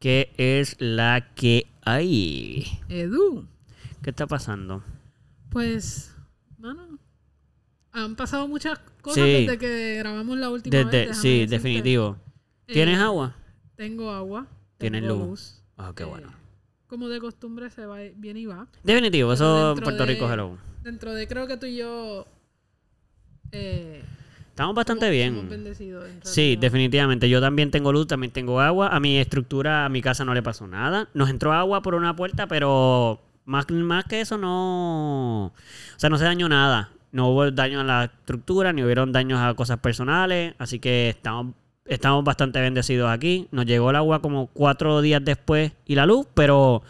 ¿Qué es la que hay? Edu, ¿Qué está pasando? pues, mano, han pasado muchas cosas Sí. desde que grabamos la última vez. Desde, sí, decirte. definitivo. Eh, ¿Tienes agua? Tengo agua. ¿Tienes tengo luz? Ah, qué eh, bueno. Como de costumbre se va, viene y va. Definitivo, pero eso Puerto de- Rico, hello. Dentro de creo que tú y yo... Eh, Estamos bastante somos- bien. somos bendecidos, en Sí, definitivamente. Yo también tengo luz, también tengo agua. A mi estructura, a mi casa no le pasó nada. Nos entró agua por una puerta, pero más, más que eso no... O sea, no se dañó nada. No hubo daño a la estructura, ni hubieron daños a cosas personales. Así que estamos, estamos bastante bendecidos aquí. Nos llegó el agua como cuatro días después y la luz, pero,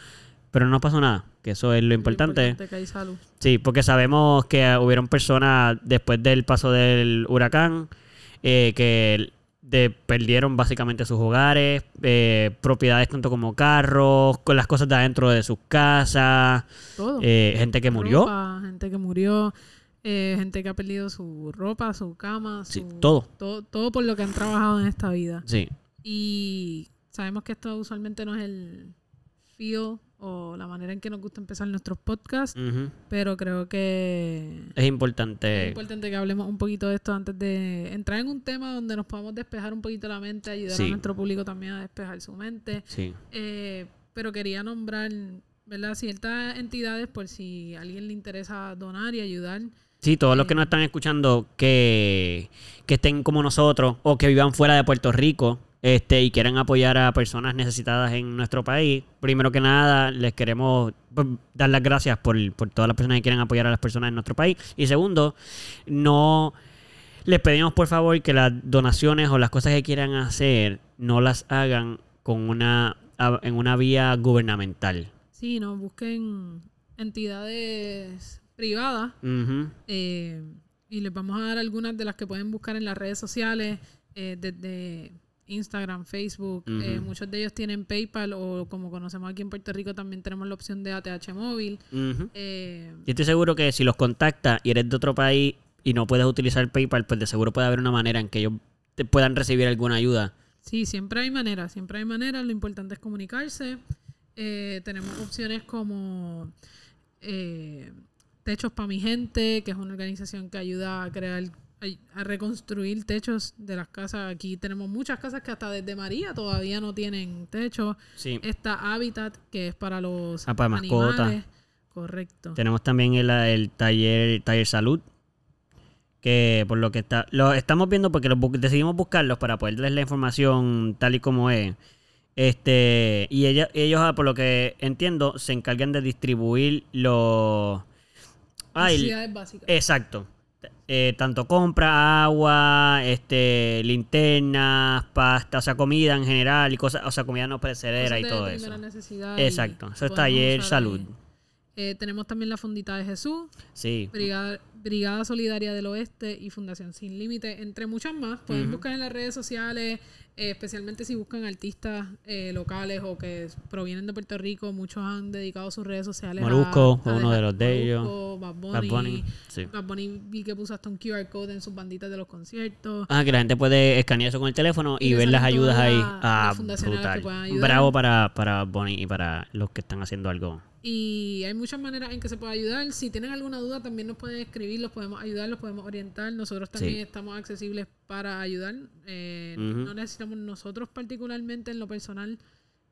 pero no pasó nada. Que eso es lo importante. que hay salud. Sí, porque sabemos que hubieron personas después del paso del huracán eh, que de- perdieron básicamente sus hogares, eh, propiedades tanto como carros, con las cosas de adentro de sus casas, Todo. eh, gente que murió. Ropa, gente que murió, eh, gente que ha perdido su ropa, su cama, Sí, todo. todo. Todo por lo que han trabajado en esta vida. Sí, Y sabemos que esto usualmente no es el feel o la manera en que nos gusta empezar nuestros podcasts, pero creo que es importante. es importante que hablemos un poquito de esto antes de entrar en un tema donde nos podamos despejar un poquito la mente, ayudar Sí. a nuestro público también a despejar su mente. Sí, Eh, pero quería nombrar, ¿verdad? Ciertas entidades por si a alguien le interesa donar y ayudar. sí, todos los que Eh. nos están escuchando que, que estén como nosotros o que vivan fuera de Puerto Rico este, y quieran apoyar a personas necesitadas en nuestro país, primero que nada les queremos pues, dar las gracias por, por todas las personas que quieran apoyar a las personas en nuestro país. Y segundo, no les pedimos por favor que las donaciones o las cosas que quieran hacer no las hagan con una en una vía gubernamental. Sí, no, busquen entidades privadas eh, y les vamos a dar algunas de las que pueden buscar en las redes sociales, eh, desde Instagram, Facebook. eh, muchos de ellos tienen PayPal o como conocemos aquí en Puerto Rico también tenemos la opción de ATH móvil. Eh, Yo estoy seguro que si los contactas y eres de otro país y no puedes utilizar PayPal, pues de seguro puede haber una manera en que ellos te puedan recibir alguna ayuda. Sí, siempre hay maneras, siempre hay maneras. Lo importante es comunicarse. Eh, tenemos opciones como eh, Techos para mi gente, que es una organización que ayuda a crear, a, reconstruir techos de las casas. Aquí tenemos muchas casas que hasta desde María todavía no tienen techo. Sí. Está Habitat, que es para los Ah, para mascotas. animales. Correcto. Tenemos también el, el taller, taller salud. Que por lo que está. Lo estamos viendo porque bu- decidimos buscarlos para poder darles la información tal y como es. Este. Y ella, ellos, ah, por lo que entiendo, se encargan de distribuir los. Ah, Necesidades básicas. Exacto. Eh, tanto compra, agua, este, linternas, pasta, o sea, comida en general y cosas, o sea, comida no perecedera y todo eso. Exacto. Eso es taller salud. Eh, tenemos también la Fundita de Jesús, Sí. Brigada, Brigada Solidaria del Oeste y Fundación Sin Límite, entre muchas más. Pueden buscar en las redes sociales, eh, especialmente si buscan artistas eh, locales o que provienen de Puerto Rico. Muchos han dedicado sus redes sociales Molusco a, fue uno de los de ellos. Bad Bunny. Bad Bunny. Sí. Bad Bunny vi que puso hasta un QR code en sus banditas de los conciertos. Ah, que la gente puede escanear eso con el teléfono y, ver las ayudas ahí. las- Ah, a brutal. Bravo para, para Bonnie y para los que están haciendo algo. Y hay muchas maneras en que se puede ayudar. Si tienen alguna duda, también nos pueden escribir, los podemos ayudar, los podemos orientar. Nosotros también Sí. estamos accesibles para ayudar. Eh. No necesitamos nosotros particularmente en lo personal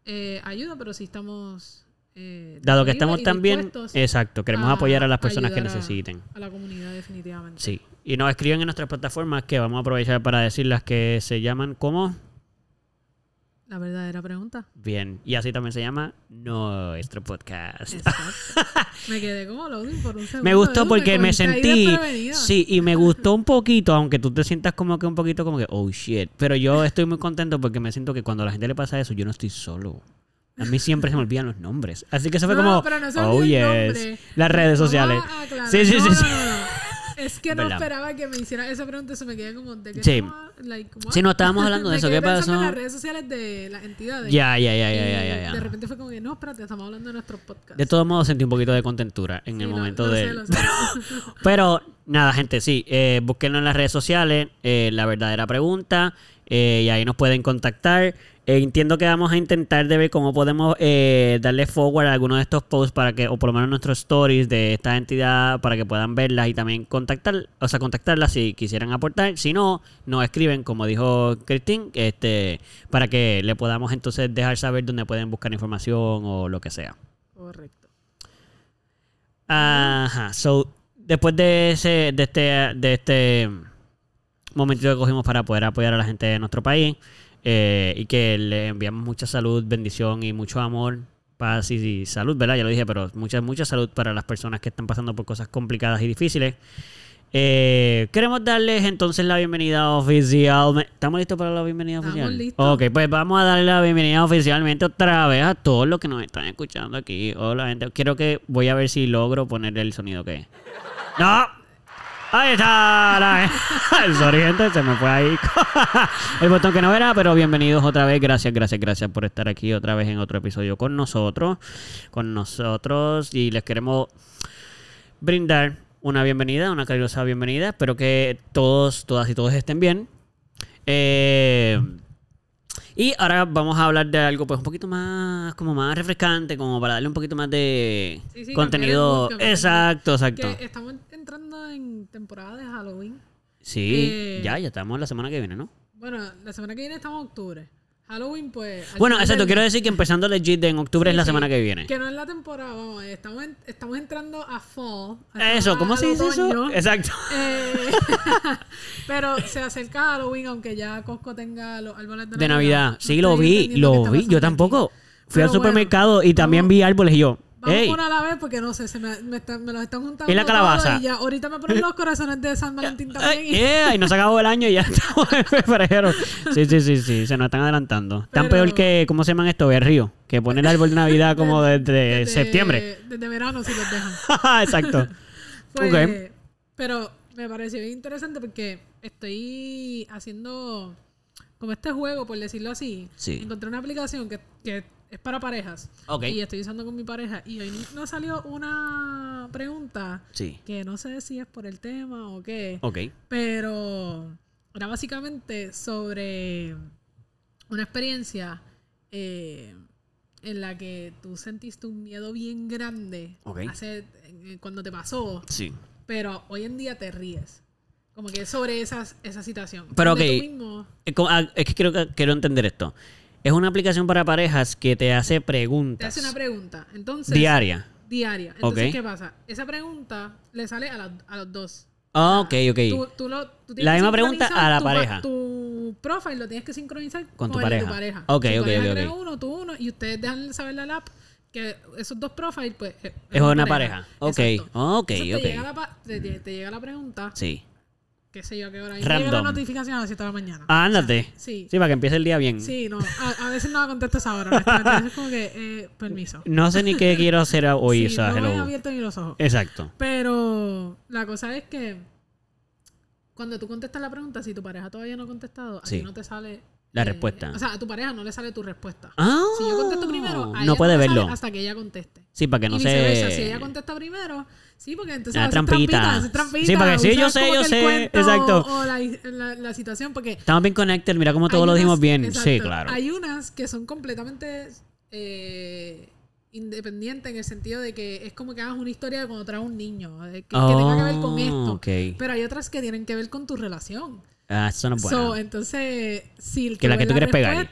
eh, ayuda, pero sí estamos... eh, Dado que estamos también, exacto, queremos a apoyar a las personas que a- necesiten. a la comunidad definitivamente. Sí. Y nos escriben en nuestras plataformas que vamos a aprovechar para decirlas que se llaman como La verdadera pregunta. bien. Y así también se llama nuestro podcast. Exacto. me quedé como loading por un segundo. Me gustó Edu, porque me sentí. Sí, y me gustó un poquito, aunque tú te sientas como que un poquito como que, oh shit. Pero yo estoy muy contento porque me siento que cuando a la gente le pasa eso, yo no estoy solo. A mí siempre se me olvidan los nombres. Así que eso fue No, como, pero no se oh yes. Las redes Vamos sociales. a aclarar. Sí, sí, sí, sí. Es que no Verdad. esperaba que me hiciera esa pregunta, se me queda como de que Sí. no, like? Sí, no estábamos hablando de eso. quedé ¿Qué pasó? en las redes sociales de las entidades. Ya, ya, ya, ya, ya, ya. De repente fue como que no, espérate, estamos hablando de nuestro podcast. De todos modos sentí un poquito de contentura en Sí, el lo- momento lo de... sé, lo sé. Pero nada, gente, sí, eh, búsquenlo en las redes sociales, eh, la verdadera pregunta, eh, y ahí nos pueden contactar. Eh, entiendo que vamos a intentar de ver cómo podemos eh, darle forward a alguno de estos posts para que, o por lo menos nuestros stories de esta entidad para que puedan verlas y también contactar, o sea, contactarlas si quisieran aportar. Si no, nos escriben, como dijo Christine, este, para que le podamos entonces dejar saber dónde pueden buscar información o lo que sea. Correcto. Ajá. So, después de ese, de este, de este momentito que cogimos para poder apoyar a la gente de nuestro país eh, y que le enviamos mucha salud, bendición y mucho amor, paz y, salud, ¿verdad? Ya lo dije, pero mucha, mucha salud para las personas que están pasando por cosas complicadas y difíciles. Eh, queremos darles entonces la bienvenida oficial. ¿Estamos listos para la bienvenida Estamos oficial? listos. Ok, pues vamos a darle la bienvenida oficialmente otra vez a todos los que nos están escuchando aquí. Hola, gente. Quiero que voy a ver si logro ponerle el sonido que ¡No! Ahí está. La... Sorry, gente, se me fue ahí. el botón que no era, pero bienvenidos otra vez. Gracias, gracias, gracias por estar aquí otra vez en otro episodio con nosotros. Con nosotros. Y les queremos brindar una bienvenida, una calurosa bienvenida. Espero que todos, todas y todos estén bien. Eh, y ahora vamos a hablar de algo pues un poquito más, como más refrescante, como para darle un poquito más de Sí, sí, contenido. Exacto, exacto. Que estamos entrando en temporada de Halloween. Sí, Eh, ya, ya estamos la semana que viene, ¿no? Bueno, la semana que viene estamos en octubre. Halloween, pues. Bueno, exacto, del- quiero decir que empezando legit en octubre Sí, es la sí, semana que viene. Que no es la temporada, vamos, estamos, en- estamos entrando a fall. Eso, ¿cómo se dice eso? Exacto. Eh, pero se acerca Halloween, aunque ya Costco tenga los árboles de, De Navidad. Sí, lo vi, lo vi. Yo aquí. tampoco. Fui Pero al bueno, supermercado y también vi árboles y yo. Vamos ¡Ey! una a la vez porque no sé, se me, me, están- me los están juntando. ¿Y la calabaza? Y ya, ahorita me ponen los corazones de San Valentín también. ¡Ey! ¡Eh! Y no se acabó el año y ya estamos en febrero. Sí, sí, sí, sí. Se nos están adelantando. Tan Pero- peor que, ¿cómo se llaman esto? Berrío. Que ponen el árbol de Navidad como desde, Desde- septiembre. Desde verano, si los dejan. Exacto. Pues. Pero me pareció bien interesante porque estoy haciendo como este juego, por decirlo así. Sí. Encontré una aplicación que, que es para parejas. Ok. Y estoy usando con mi pareja. Y hoy nos salió una pregunta Sí. que no sé si es por el tema o qué. Ok. Pero era básicamente sobre una experiencia eh, en la que tú sentiste un miedo bien grande Ok. hace- cuando te pasó, Sí. pero hoy en día te ríes. Como que sobre esas, esa situación. Pero, ok. mismo- Es ah, es que quiero, quiero entender esto. Es una aplicación para parejas que te hace te preguntas hace una pregunta. Entonces, diarias. diaria. Entonces. ¿qué pasa? Esa pregunta le sale a, la- a los dos. Ah, ok, ok. Tú- tú lo- tú tienes La misma pregunta a la tu pareja. Tu profile lo tienes que sincronizar Con tu el pareja. tu pareja. Ok, Tu ok, pareja ok, crea ok. uno, tú uno, y ustedes dejan saber al app que esos dos profiles, pues. Es, Es una pareja. Ok, Exacto. ok, Entonces ok. Te llega, la, te, te- te llega la pregunta, Sí. Qué sé yo, qué hora. Y me llega la Random. notificación a las 7 de la mañana. Ándate. Sí. Sí, para que empiece el día bien. Sí, no. A, a veces no la contestas ahora. honestamente. A veces es como que, eh, permiso. No sé ni qué quiero hacer hoy, o Sí, sea, no me he hello. abierto ni los ojos. Exacto. Pero la cosa es que cuando tú contestas la pregunta, si tu pareja todavía no ha contestado, a Sí. ti no te sale La eh, respuesta. O sea, a tu pareja no le sale tu respuesta. Ah. Si yo contesto primero, a no puede le sale verlo. hasta que ella conteste. Sí, para que no y viceversa, si ella contesta primero, sí, porque entonces haces trampita. Sí, para que sí, yo sé, yo sé, exacto. O la, la- la situación, porque Estamos bien connected, mira cómo todo hay lo dijimos bien. exacto, Sí, claro. Hay unas que son completamente eh, independientes en el sentido de que es como que hagas una historia de cuando traes un niño, que, que tenga que ver con Oh, esto. ok. Pero hay otras que tienen que ver con tu relación. Ah, eso no es bueno. So, entonces, si Que la que ves tú quieres pegar.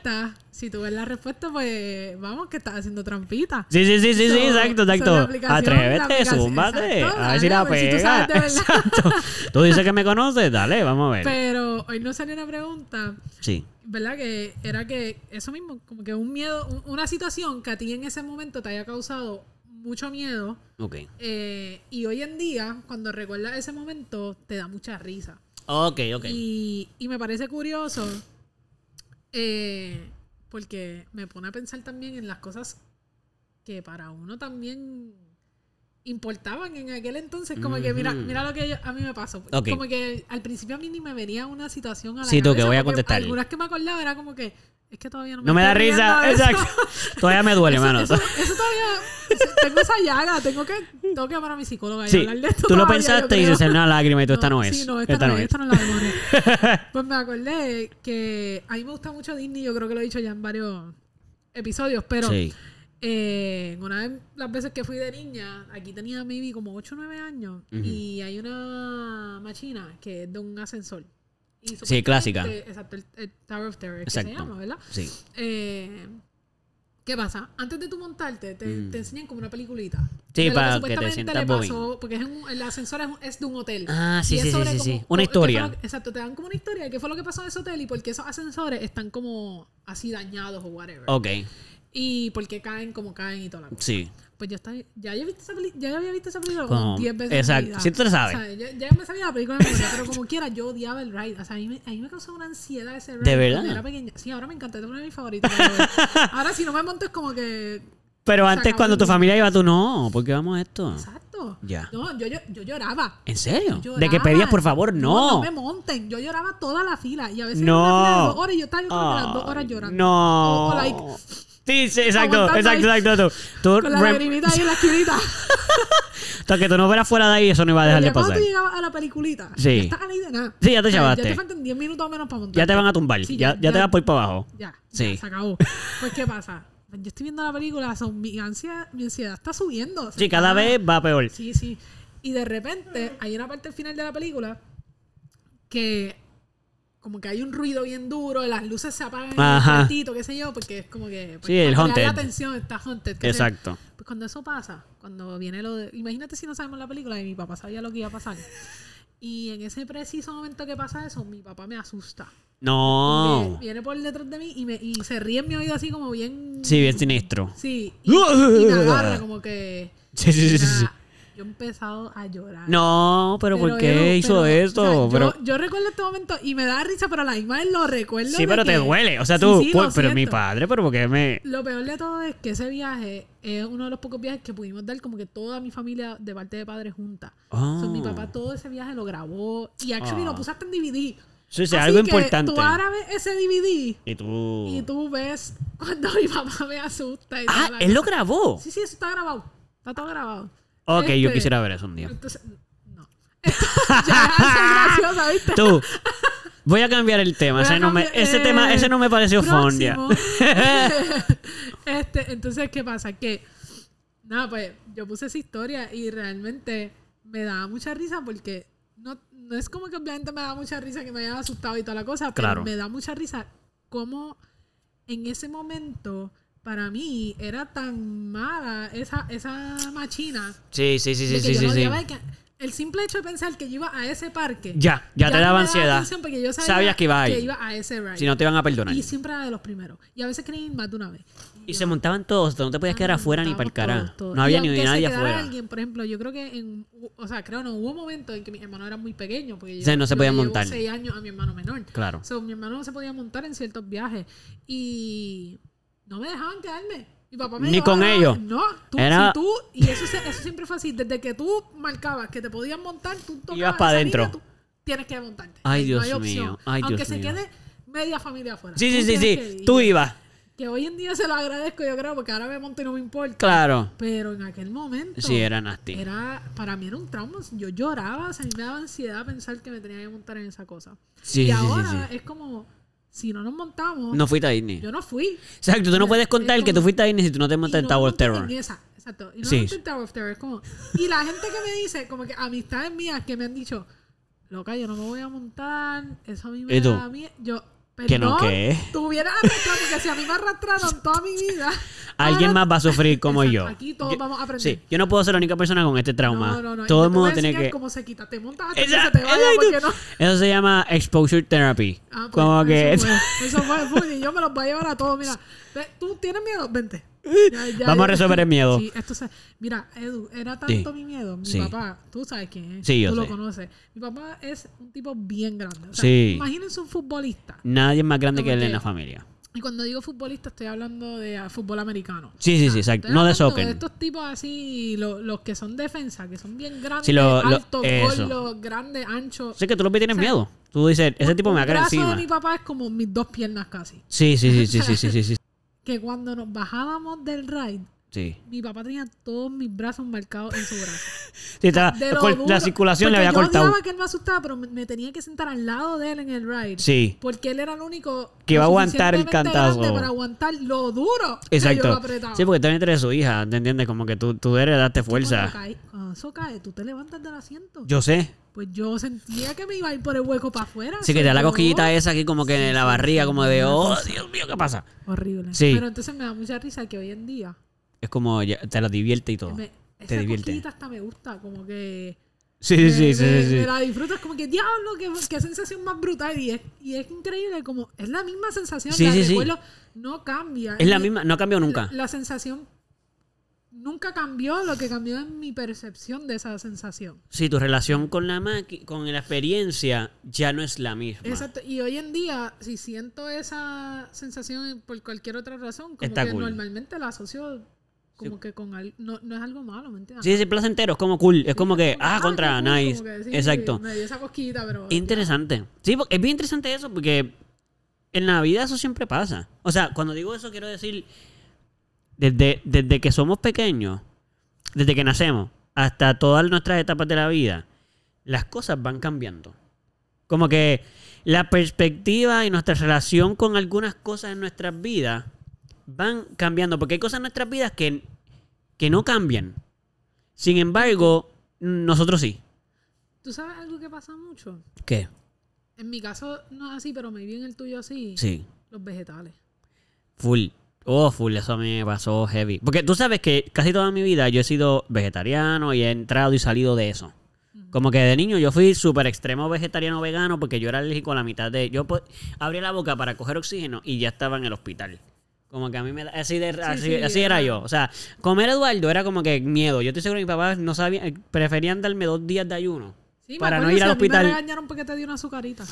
Si tú ves la respuesta, pues vamos, que estás haciendo trampita. Sí, sí, sí, sí, sí, So- exacto, so exacto. la Atrévete, exacto, a ver si dale, la si tú pega. Exacto. Tú dices que me conoces, dale, vamos a ver. Pero hoy nos salió una pregunta, Sí. ¿verdad? Que era que eso mismo, como que un miedo, un- una situación que a ti en ese momento te haya causado mucho miedo. Ok. eh, y hoy en día, cuando recuerdas ese momento, te da mucha risa. Ok, ok. Y, y me parece curioso eh, porque me pone a pensar también en las cosas que para uno también importaban en aquel entonces. Como que mira, mira lo que yo- a mí me pasó. Como que al principio a mí ni me venía una situación a la Sí, tú, que voy a contestar. Algunas que me acordaba era como que es que todavía no me No me da risa, exacto. Todavía me duele, mano. Eso, eso todavía tengo esa llaga, tengo que, tengo que llamar a mi psicóloga y Sí, hablar de esto. tú lo pensaste y creo. salió una lágrima y tú, esta no es. Sí, no, esta, no, es, esta no es la memoria. pues me acordé que a mí me gusta mucho Disney, yo creo que lo he dicho ya en varios episodios, pero Sí. eh, una de las veces que fui de niña, aquí tenía maybe como 8 o 9 años, y hay una machina que es de un ascensor. Y Sí, clásica. Exacto, el, el Tower of Terror, que se Exacto. llama, ¿verdad? Sí. Eh, ¿Qué pasa? Antes de tú montarte, te, Mm. te enseñan como una peliculita. Sí, para que te supuestamente sientas le pasó, Porque es un- el ascensor es, es de un hotel. Ah, sí, sí, sí, sí, como- sí. Una co- ¿qué historia. lo que- exacto, te dan como una historia de qué fue lo que pasó en ese hotel y por qué esos ascensores están como así dañados o whatever. Ok. Y por qué caen como caen y toda la cosa. Sí. Pues yo estaba, ya, había visto esa peli- ya había visto esa película Como- como 10 veces. exacto. Sí, tú lo sabes. O sea, yo- ya me sabía la película de pero como quiera, yo odiaba el ride. O sea, a mí me, a mí me causó una ansiedad ese ride. ¿De verdad? Era pequeña. Sí, ahora me encanta, es uno de mis favoritos. ahora si no me monto es como que... Pero antes, cuando tu familia iba, tú no. ¿Por qué vamos a esto? Exacto. Ya. No, yo, yo, yo lloraba. ¿En serio? De que pedías, por favor, No, no. no me monten. Yo lloraba toda la fila. Y a veces No. era una fila de dos horas y yo estaba yo las dos horas llorando. No. O, o like, Sí, sí, exacto, exacto, ahí. exacto. Tú, con la lagrimita ahí en la esquinita. hasta que tú no fueras fuera de ahí, eso no iba a dejar de ya cuando pasar. tú llegabas a la peliculita, Sí. ya estás ahí de nada. Sí, ya te O sea, chavaste. Ya te faltan 10 minutos menos para montar. Ya te van a tumbar. Sí, ya, ya- ya te vas por ir para abajo. Ya, Sí. ya, se acabó. Pues, ¿qué pasa? Yo estoy viendo la película, son, mi, ansia, mi ansiedad está subiendo. Sí, cada vez va peor. Sí, sí. Y de repente hay una parte al final de la película que como que hay un ruido bien duro, las luces se apagan Ajá. el cuartito, qué sé yo, porque es como que... pues, Sí, el haunted. la atención, está haunted. Exacto. Pues cuando eso pasa, cuando viene lo de... Imagínate si no sabemos la película y mi papá sabía lo que iba a pasar. Y en ese preciso momento que pasa eso, mi papá me asusta. Porque No. Viene por detrás de mí y, me, y se ríe en mi oído así como bien... Sí, bien siniestro. Sí. Y, y me agarra como que... Sí, sí, sí, sí, Yo he empezado a llorar. No, pero, ¿por qué hizo pero, esto? o sea, yo- pero, yo, recuerdo este momento y me da risa, pero a la misma vez lo recuerdo. sí, pero te duele. O sea, tú, sí, pues, pero mi padre, pero ¿por qué me...? Lo peor de todo es que ese viaje es uno de los pocos viajes que pudimos dar como que toda mi familia de parte de padres junta. Ah. mi papá todo ese viaje lo grabó y actually Ah. lo pusaste en DVD. Sí, sí, Así algo que importante. Tú ahora ves ese DVD Y tú... y tú ves cuando mi papá me asusta. Y Ah, él lo grabó. Sí, sí, eso está grabado. Está todo grabado. Ok, yo Este, quisiera ver eso un día. Entonces, no. ya es graciosa, ¿viste? Tú, voy a cambiar el tema. Ese no, me, ese eh, tema, ese no me pareció fondia. este, entonces, ¿qué pasa? Que, nada, pues yo puse esa historia y realmente me daba mucha risa porque no, no es como que obviamente me da mucha risa que me hayan asustado y toda la cosa, pero Claro. me da mucha risa como en ese momento para mí era tan mala esa, esa machina Sí, sí, sí, sí, sí, yo sí, sí. que- el simple hecho de pensar que yo iba a ese parque Ya, ya te no daba ansiedad. porque yo sabía Sabías que iba ahí. que iba a ese ride. Si no te iban a perdonar. Y siempre era de los primeros. Y a veces ir más de una vez. Y se montaban todos, no te podías quedar Ah, afuera ni para el todos. No había ni nadie afuera. alguien, por ejemplo, yo creo que en, o sea, creo no, hubo momentos en que mis hermanos eran muy pequeños, porque O sea, yo, no se yo llevo montar. seis años a mi hermano menor. Claro. So, mi hermano no se podía montar en ciertos viajes y no me dejaban quedarme. Mi papá me Ni con llevaba- ellos. No, tú, Era- si tú, y eso, se- eso siempre fue así, desde que tú marcabas que te podían montar, tú tocabas Ibas pa' esa adentro. línea, tú tienes que montarte. Ay, No Dios hay opción. mío. Ay, Aunque Dios se mío. quede media familia afuera. Sí, sí, sí, sí. Tú ibas. Que hoy en día se lo agradezco, yo creo, porque ahora me monto y no me importa. Claro. Pero en aquel momento. Sí, era nasty. Era, para mí era un trauma. Yo lloraba, o sea, a mí me daba ansiedad pensar que me tenía que montar en esa cosa. Sí, y sí, sí, ahora sí. es como, si no nos montamos, No fuiste a Disney. yo no fui. Exacto, tú no puedes Es contar que tú como- fuiste a Disney si tú no te montas en Tower of Terror. Esa, exacto. Y no Sí. en Tower of Terror. Es como, y la gente que me dice, como que amistades mías que me han dicho, loca, yo no me voy a montar, eso a mí me da miedo. Yo, ¿Que no perdón, qué? Tú hubieras arrastrado, porque si a mí me arrastraron toda mi vida. Alguien ahora- más va a sufrir como Exacto, yo. Aquí todos Yo- vamos a aprender. Sí, yo no puedo ser la única persona con este trauma. No, no, no. Todo el mundo tiene que. cómo se quita. Te montas hasta que Exacto, se te vaya porque no. Eso se llama exposure therapy. Ah, pues, como que. Eso fue, eso fue, y yo me los voy a llevar a todos. Mira, ¿tú tienes miedo? Vente. Ya, ya, Vamos a resolver el miedo. Sí, esto se, mira, Edu, era tanto Sí. mi miedo. Mi Sí. papá, tú sabes quién es. Sí, yo Tú sé. lo conoces. Mi papá es un tipo bien grande. O sea, Sí. Imagínense un futbolista. Nadie es más grande que él en la familia. Y cuando digo futbolista, estoy hablando de ah, fútbol americano. Sí, sí, sí, exacto. Estoy No de hablando soccer. De estos tipos así, lo- los que son defensa, que son bien grandes, Sí, lo- lo- altos, eso. gordos, grandes, anchos. Sé que tú lo que tienes miedo. Tú dices, ese tipo me va a caer brazo encima. de mi papá es como mis dos piernas casi. Sí, sí, sí, sí, sí, sí, sí, sí. Que cuando nos bajábamos del ride, Sí. Mi papá tenía todos mis brazos marcados en su brazo. Sí, lo la circulación le había yo cortado. odiaba que él me asustaba, pero me, me tenía que sentar al lado de él en el ride. Sí. Porque él era el único Que iba a aguantar el cantazo. para aguantar lo duro que yo lo Exacto. apretaba. Sí, porque también eres su hija, ¿te entiendes? Como que tú, tú eres darte Cuando, fuerza. cae- cuando eso cae, tú te levantas del asiento. Yo sé. Pues yo sentía que me iba a ir por el hueco para afuera. Sí, que te da la Yo- cosquillita esa aquí como que en la barriga, como de, oh. Dios mío, ¿qué pasa? Horrible. Sí. Pero entonces me da mucha risa que hoy en día Es como, ya- te la divierte y todo. me, Te esa divierte. cosquillita hasta me gusta, como que Sí, me, sí, sí, me- sí, sí. me la disfrutas como que diablo, qué, qué sensación más brutal y es, y es increíble como es la misma sensación, Sí, la sí, recuerdo, no cambia. Es la misma, no ha cambiado nunca. La, la sensación nunca cambió, lo que cambió es mi percepción de esa sensación. Sí, tu relación con la máquina, con la experiencia, ya no es la misma. Exacto. Y hoy en día, si siento esa sensación por cualquier otra razón, como Está que cool. normalmente la asocio como que con al- no, no es algo malo, ¿me entiendes? Sí, sí, placentero, es como cool. Es como que, ah, qué contra, cool, nice. que sí, Exacto. Me dio esa cosquillita, pero. Interesante. Sí, porque es bien interesante eso, porque en la vida eso siempre pasa. O sea, cuando digo eso, quiero decir, desde, desde que somos pequeños, desde que nacemos, hasta todas nuestras etapas de la vida, las cosas van cambiando. Como que la perspectiva y nuestra relación con algunas cosas en nuestras vidas van cambiando, porque hay cosas en nuestras vidas que, que no cambian. Sin embargo, nosotros sí. ¿Tú sabes algo que pasa mucho? ¿Qué? En mi caso no es así, pero me vi en el tuyo así. Sí. Los vegetales. Full. Oh, full, eso a mí me pasó heavy. Porque tú sabes que casi toda mi vida yo he sido vegetariano y he entrado y salido de eso. Como que de niño yo fui súper extremo vegetariano vegano porque yo era alérgico a la mitad de... Yo abría la boca para coger oxígeno y ya estaba en el hospital. Como que a mí me da... Así, de, así, sí, así era yo. O sea, comer Eduardo era como que miedo. Yo estoy seguro que mis papás no sabían... Preferían darme dos días de ayuno. Sí, para no ir al hospital. Me regañaron porque te di una azucarita.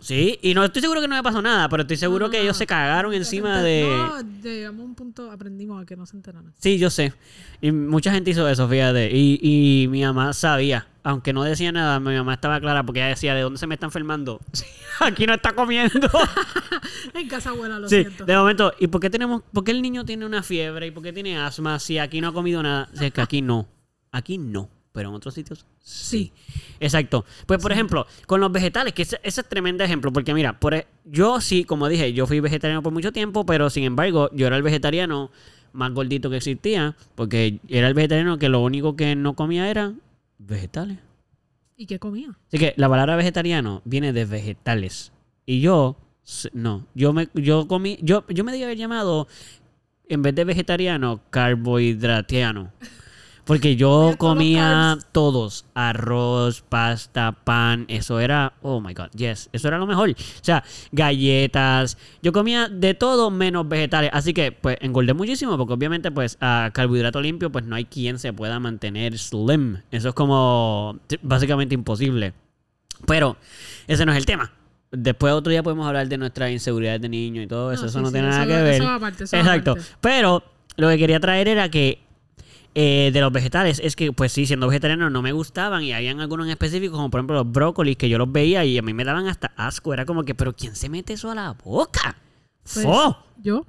Sí, y no estoy seguro que no me pasó nada, pero estoy seguro No, que ellos se cagaron encima de... No, llegamos a un punto, aprendimos a que no se enteraran. Sí, yo sé. Y mucha gente hizo eso, fíjate. Y, y mi mamá sabía. Aunque no decía nada, mi mamá estaba clara porque ella decía, ¿de dónde se me está enfermando? Aquí no está comiendo. En casa abuela, lo sí, siento. de momento. ¿Y por qué tenemos, por qué el niño tiene una fiebre? ¿Y por qué tiene asma si aquí no ha comido nada? Sea, es que aquí no. Aquí no. Pero en otros sitios Sí. Exacto. Pues, por ejemplo, con los vegetales, que ese, ese es tremendo ejemplo, porque mira, por, e- yo sí, como dije, yo fui vegetariano por mucho tiempo, pero sin embargo, yo era el vegetariano más gordito que existía, porque era el vegetariano que lo único que no comía era vegetales. ¿Y qué comía? Así que la palabra vegetariano viene de vegetales. Y yo, no, yo me, yo comí, yo, yo me debía haber llamado, en vez de vegetariano, carbohidratiano. Porque yo Comía todos arroz, pasta, pan, eso era, oh my god, yes, eso era lo mejor. O sea, galletas, yo comía de todo menos vegetales, así que pues engordé muchísimo porque obviamente pues a carbohidrato limpio pues no hay quien se pueda mantener slim. Eso es como básicamente imposible. Pero ese no es el tema. Después otro día podemos hablar de nuestra inseguridad de niño y todo eso. No, eso sí, no sí, tiene nada que ver. eso aparte, eso Exacto. aparte. Pero lo que quería traer era que eh, de los vegetales es que, pues sí, siendo vegetariano no me gustaban y habían algunos en específico, como por ejemplo los brócolis, que yo los veía y a mí me daban hasta asco. Era como que, ¿pero quién se mete eso a la boca? Pues, ¡Fo! Yo,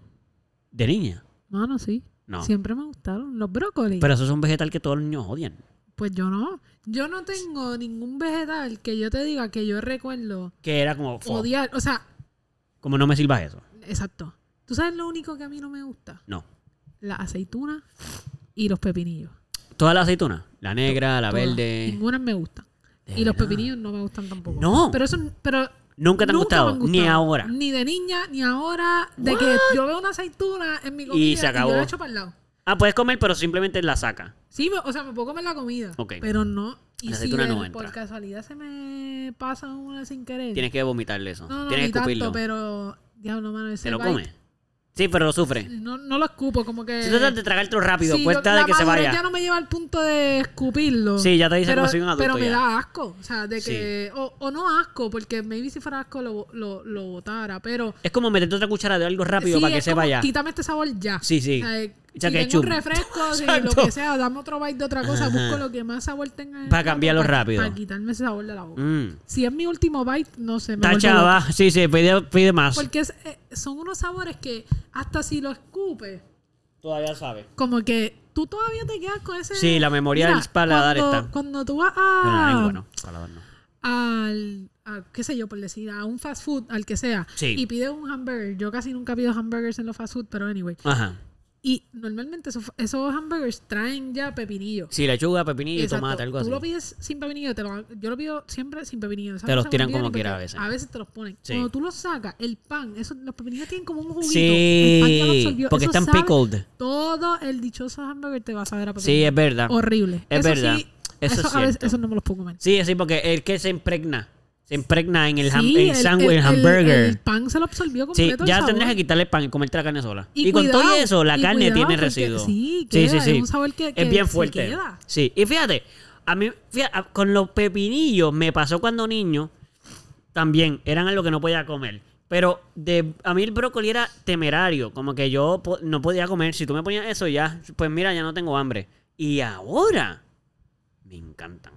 De niña. mano, sí. No. Siempre me gustaron los brócolis. Pero eso es un vegetal que todos los niños odian. Pues yo no. Yo no tengo ningún vegetal que yo te diga que yo recuerdo Que era como, "Fo, odiar. O sea, como no me sirvas eso. exacto. ¿Tú sabes lo único que a mí no me gusta? No. La aceituna y los pepinillos. Todas las aceitunas. La negra, la Todas. verde. Ninguna me gusta. De Y los verdad. pepinillos no me gustan tampoco. No. Pero eso, pero Nunca te han nunca gustado. Ni ahora. Ni de niña, ni ahora. De que yo veo una aceituna en mi comida Y y, se acabó. yo la echo para el lado. Ah, puedes comer, pero simplemente la saca. Sí, o sea, me puedo comer la comida. Ok. Pero no. Y La si aceituna no entra. por casualidad se me pasa una sin querer. Tienes que vomitarle eso. no, no, Tienes que escupirlo. tanto, pero. Diablo, mano, ese ¿Te lo bite- come? Sí, pero lo sufre. No, no lo escupo, como que. Si tú tratas de tragártelo rápido, Sí, cuesta yo- de que se vaya. ya no me lleva al punto de escupirlo. Sí, ya te dice pero, como soy un adulto Pero me ya. da asco. O sea, de Sí. que. O, o no asco, porque maybe si fuera asco lo, lo, lo botara. Pero. Es como meterte otra cuchara de algo rápido sí, para que es se como, vaya. Quítame este sabor ya. Sí, sí. O sea, Echa si tengo un refresco, si lo que sea, dame otro bite de otra cosa, Ajá. busco lo que más sabor tenga. Para cambiarlo para- rápido. Para quitarme ese sabor de la boca. Mm. Si es mi último bite, no sé. Me vuelvo Tacha, loca. va. Sí, sí, pide, pide más. Porque es- eh, son unos sabores que hasta si lo escupe, Todavía sabe. Como que tú todavía te quedas con ese. Sí, la memoria del paladar cuando, está. Cuando tú vas no, a. ay, bueno, paladar no. al, a, qué sé yo, por decir, a un fast food, al que sea, Sí. y pides un hamburger. Yo casi nunca pido hamburgers en los fast food, pero anyway. Ajá. Y normalmente esos, esos hamburgers traen ya pepinillo. Sí, lechuga, pepinillo y tomate, algo Tú así. lo pides sin pepinillo, te lo- yo lo pido siempre sin pepinillo. Te los tiran como quiera a veces. A veces te los ponen. Sí. Cuando tú los sacas, el pan, eso, los pepinillos tienen como un juguito. Sí, el pan ya lo absorbió. porque Eso están sabe- pickled. Todo el dichoso hamburger te va a saber a pepinillo. Sí, es verdad. Horrible. Es Eso verdad. Sí, Eso eso, es a veces, eso no me los puedo comer. Sí, sí, porque el que se impregna. Se impregna en el, ham- Sí, en el sándwich, el, hamburger. El, pan se lo absorbió sí, completo. el ya tendrías que quitarle el pan y comerte la carne sola. Y Y, con todo cuidado, eso, la carne cuidado, tiene porque residuo. sí, queda, es un sabor que- que es bien fuerte. queda. Sí, y fíjate, a mí, fíjate, con los pepinillos me pasó cuando niño, también eran algo que no podía comer. Pero de, a mí el brócoli era temerario, como que yo po- no podía comer. Si tú me ponías eso ya, pues mira, ya no tengo hambre. Y ahora me encantan.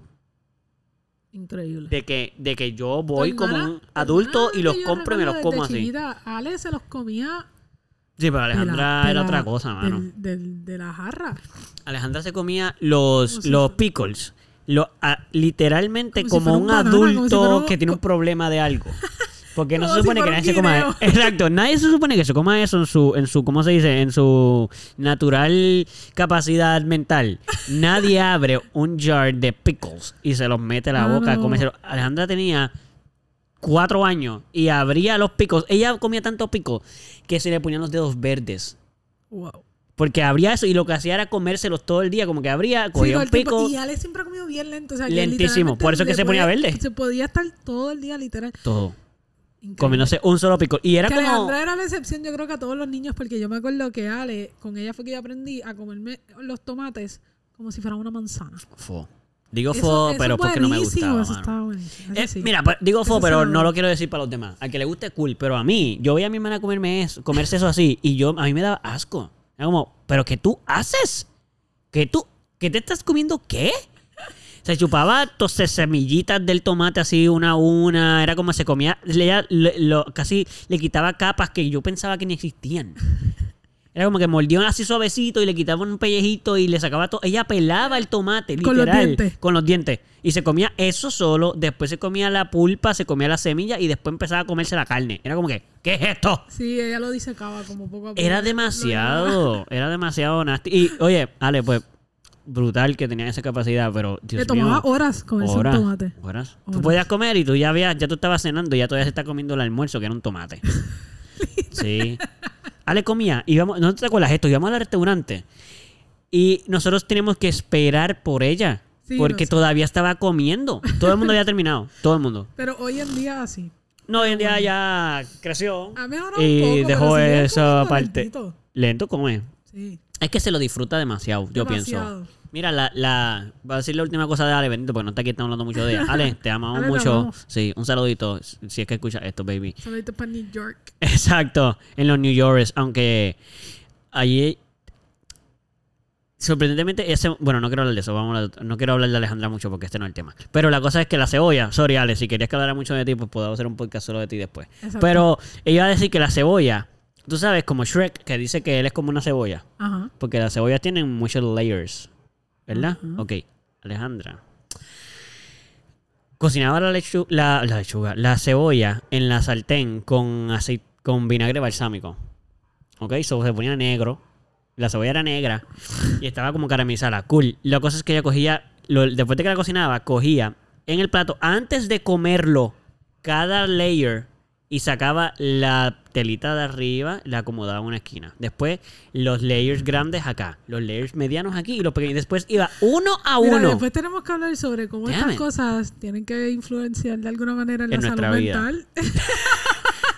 Increíble. De que, de que yo voy como un adulto y los compro y me los como así. chiquita, Ale se los comía Sí, pero de la- Alejandra de era la- otra cosa, mano. del- de la jarra. Alejandra se comía los, si los fuera- pickles. Lo, a- literalmente Como si como, fuera un un banana, si adulto fuera un- que tiene un problema de algo. Porque no se supone que nadie se coma. guineo. Exacto, nadie se supone que se coma eso en su, en su, ¿cómo se dice? En su natural capacidad mental. Nadie abre un jar de pickles y se los mete a la boca a. Alejandra tenía cuatro años y abría los picos. Ella comía tanto pico que se le ponían los dedos verdes. Wow. Porque abría eso y lo que hacía era comérselos todo el día. Como que abría, Sí, cogía todo un tiempo. Y Ale siempre ha comido bien lento. O sea, Lentísimo, por eso que se ponía verde. Se podía estar todo el día, literal. Todo. Increíble. Comiéndose un solo pico. Y era que como. Alejandra era la excepción, yo creo que a todos los niños, porque yo me acuerdo que Ale, con ella fue que yo aprendí a comerme los tomates como si fuera una manzana. Fo. Digo Eso- fo, eso pero porque no me gustaba. Eso mano. Eh, sí. Mira, digo fo, Eso pero no lo quiero decir para los demás. Al que le guste, cool. Pero a mí, yo veía a mi hermana comerme eso, comerse eso así. Y yo, a mí me daba asco. Era como, ¿pero qué tú haces? ¿Qué tú? ¿Qué te estás comiendo qué? Se chupaba entonces semillitas del tomate así una a una. Era como se comía. Le, le- lo- casi le quitaba capas que yo pensaba que ni existían. Era como que mordía así suavecito y le quitaba un pellejito y le sacaba todo. Ella pelaba el tomate, Con los literal. dientes. Con los dientes. Y se comía eso solo. Después se comía la pulpa, se comía la semilla y después empezaba a comerse la carne. Era como que, ¿qué es esto? Sí, ella lo disecaba como poco a poco. Era demasiado. Era demasiado nasty. Y oye, Ale, pues, brutal que tenía esa capacidad, pero Dios Le tomaba mío. horas comerse un Horas, tomate. horas. Tú Horas. podías comer y tú ya habías, ya tú estabas cenando y ya todavía se está comiendo el almuerzo, que era un tomate. sí. Ale comía, íbamos, no te acuerdas esto, íbamos al restaurante y nosotros teníamos que esperar por ella. Sí, porque sé. todavía estaba comiendo. Todo el mundo había terminado. Todo el mundo. Pero hoy en día así. No, hoy en día ya creció. Ha mejorado Y un poco, dejó pero sigue esa comiendo parte. lentito. Lento come. Sí. Es que se lo disfruta demasiado, yo Demasiado. pienso. Mira, la, la, voy a decir la última cosa de Ale Benito, porque no está aquí, estamos hablando mucho de ella. Ale, te amamos Ale, mucho. amamos. Sí, un saludito, si es que escuchas esto, baby. Saluditos para New York. Exacto, en los New Yorkers, aunque allí sorprendentemente ese, bueno, no quiero hablar de eso, vamos a no quiero hablar de Alejandra mucho porque este no es el tema. Pero la cosa es que la cebolla, sorry Ale, si querías que hablara mucho de ti, pues podemos hacer un podcast solo de ti después. Exacto. Pero ella iba a decir que la cebolla, tú sabes, como Shrek, que dice que él es como una cebolla. Ajá. Porque las cebollas tienen muchos layers. ¿Verdad? Ajá. Ok. Alejandra. Cocinaba la, lechu- la, la lechuga, la cebolla en la sartén con aceite, con vinagre balsámico. Ok, so se ponía negro. La cebolla era negra y estaba como caramelizada. Cool. La cosa es que ella cogía, lo- después de que la cocinaba, cogía en el plato, antes de comerlo, cada layer y sacaba la telita de arriba, la acomodaba en una esquina. Después los layers grandes acá, los layers medianos aquí y los pequeños. Después iba uno a Mira, uno. después tenemos que hablar sobre cómo Damn estas it. cosas tienen que influenciar de alguna manera en, En la nuestra salud vida. mental.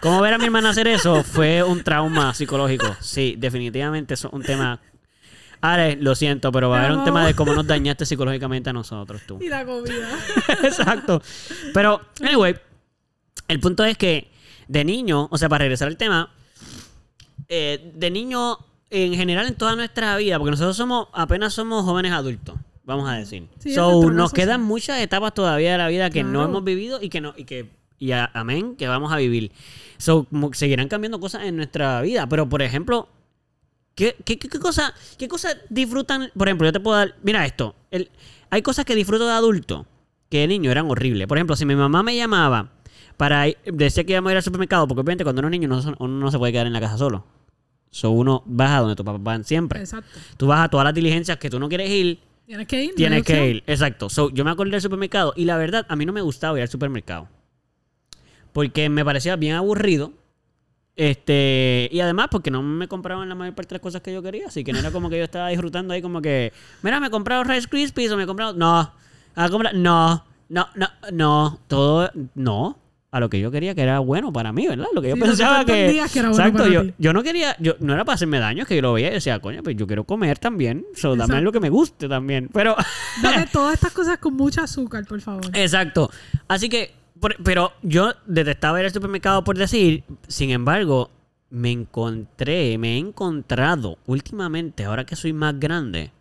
Cómo ver a mi hermana hacer eso fue un trauma psicológico. Sí, definitivamente eso es un tema. Ahora, lo siento, pero va a haber un tema de cómo nos dañaste psicológicamente a nosotros, tú. y la comida. Exacto. Pero, anyway, el punto es que de niño, o sea, para regresar al tema, eh, de niño, en general, en toda nuestra vida, porque nosotros somos, apenas somos jóvenes adultos, vamos a decir. Sí, so, nos quedan muchas etapas todavía de la vida que no hemos vivido y que no, y que, y a- amén, que vamos a vivir. So, seguirán cambiando cosas en nuestra vida, pero por ejemplo, ¿Qué, qué, qué, qué cosa, ¿Qué cosa disfrutan? Por ejemplo, yo te puedo dar. Mira esto. el- hay cosas que disfruto de adulto que de niño eran horribles. Por ejemplo, si mi mamá me llamaba para decía que íbamos a ir al supermercado, porque obviamente cuando uno es niño uno no se puede quedar en la casa solo. So uno vas a donde tus papás van siempre. Exacto. Tú vas a todas las diligencias que tú no quieres ir, Tienes que ir. tienes opción. que ir. Exacto. So, yo me acordé del supermercado y la verdad, a mí no me gustaba ir al supermercado. Porque me parecía bien aburrido. Este, y además porque no me compraban la mayor parte de las cosas que yo quería, así que no era como que yo estaba disfrutando ahí como que, mira, me he comprado Rice Krispies o me he comprado, no, a comprar, no, no, no, no, todo, no, a lo que yo quería que era bueno para mí, ¿verdad? Lo que yo Sí, lo que pensaba que, que era bueno exacto, para yo, ti. yo no quería, yo no era para hacerme daño, es que yo lo veía y decía, coño, pues yo quiero comer también, so, dame lo que me guste también, pero Dame todas estas cosas con mucha azúcar, por favor. Exacto. Así que, pero yo detestaba ir al supermercado por decir, sin embargo, me encontré, me he encontrado últimamente, ahora que soy más grande,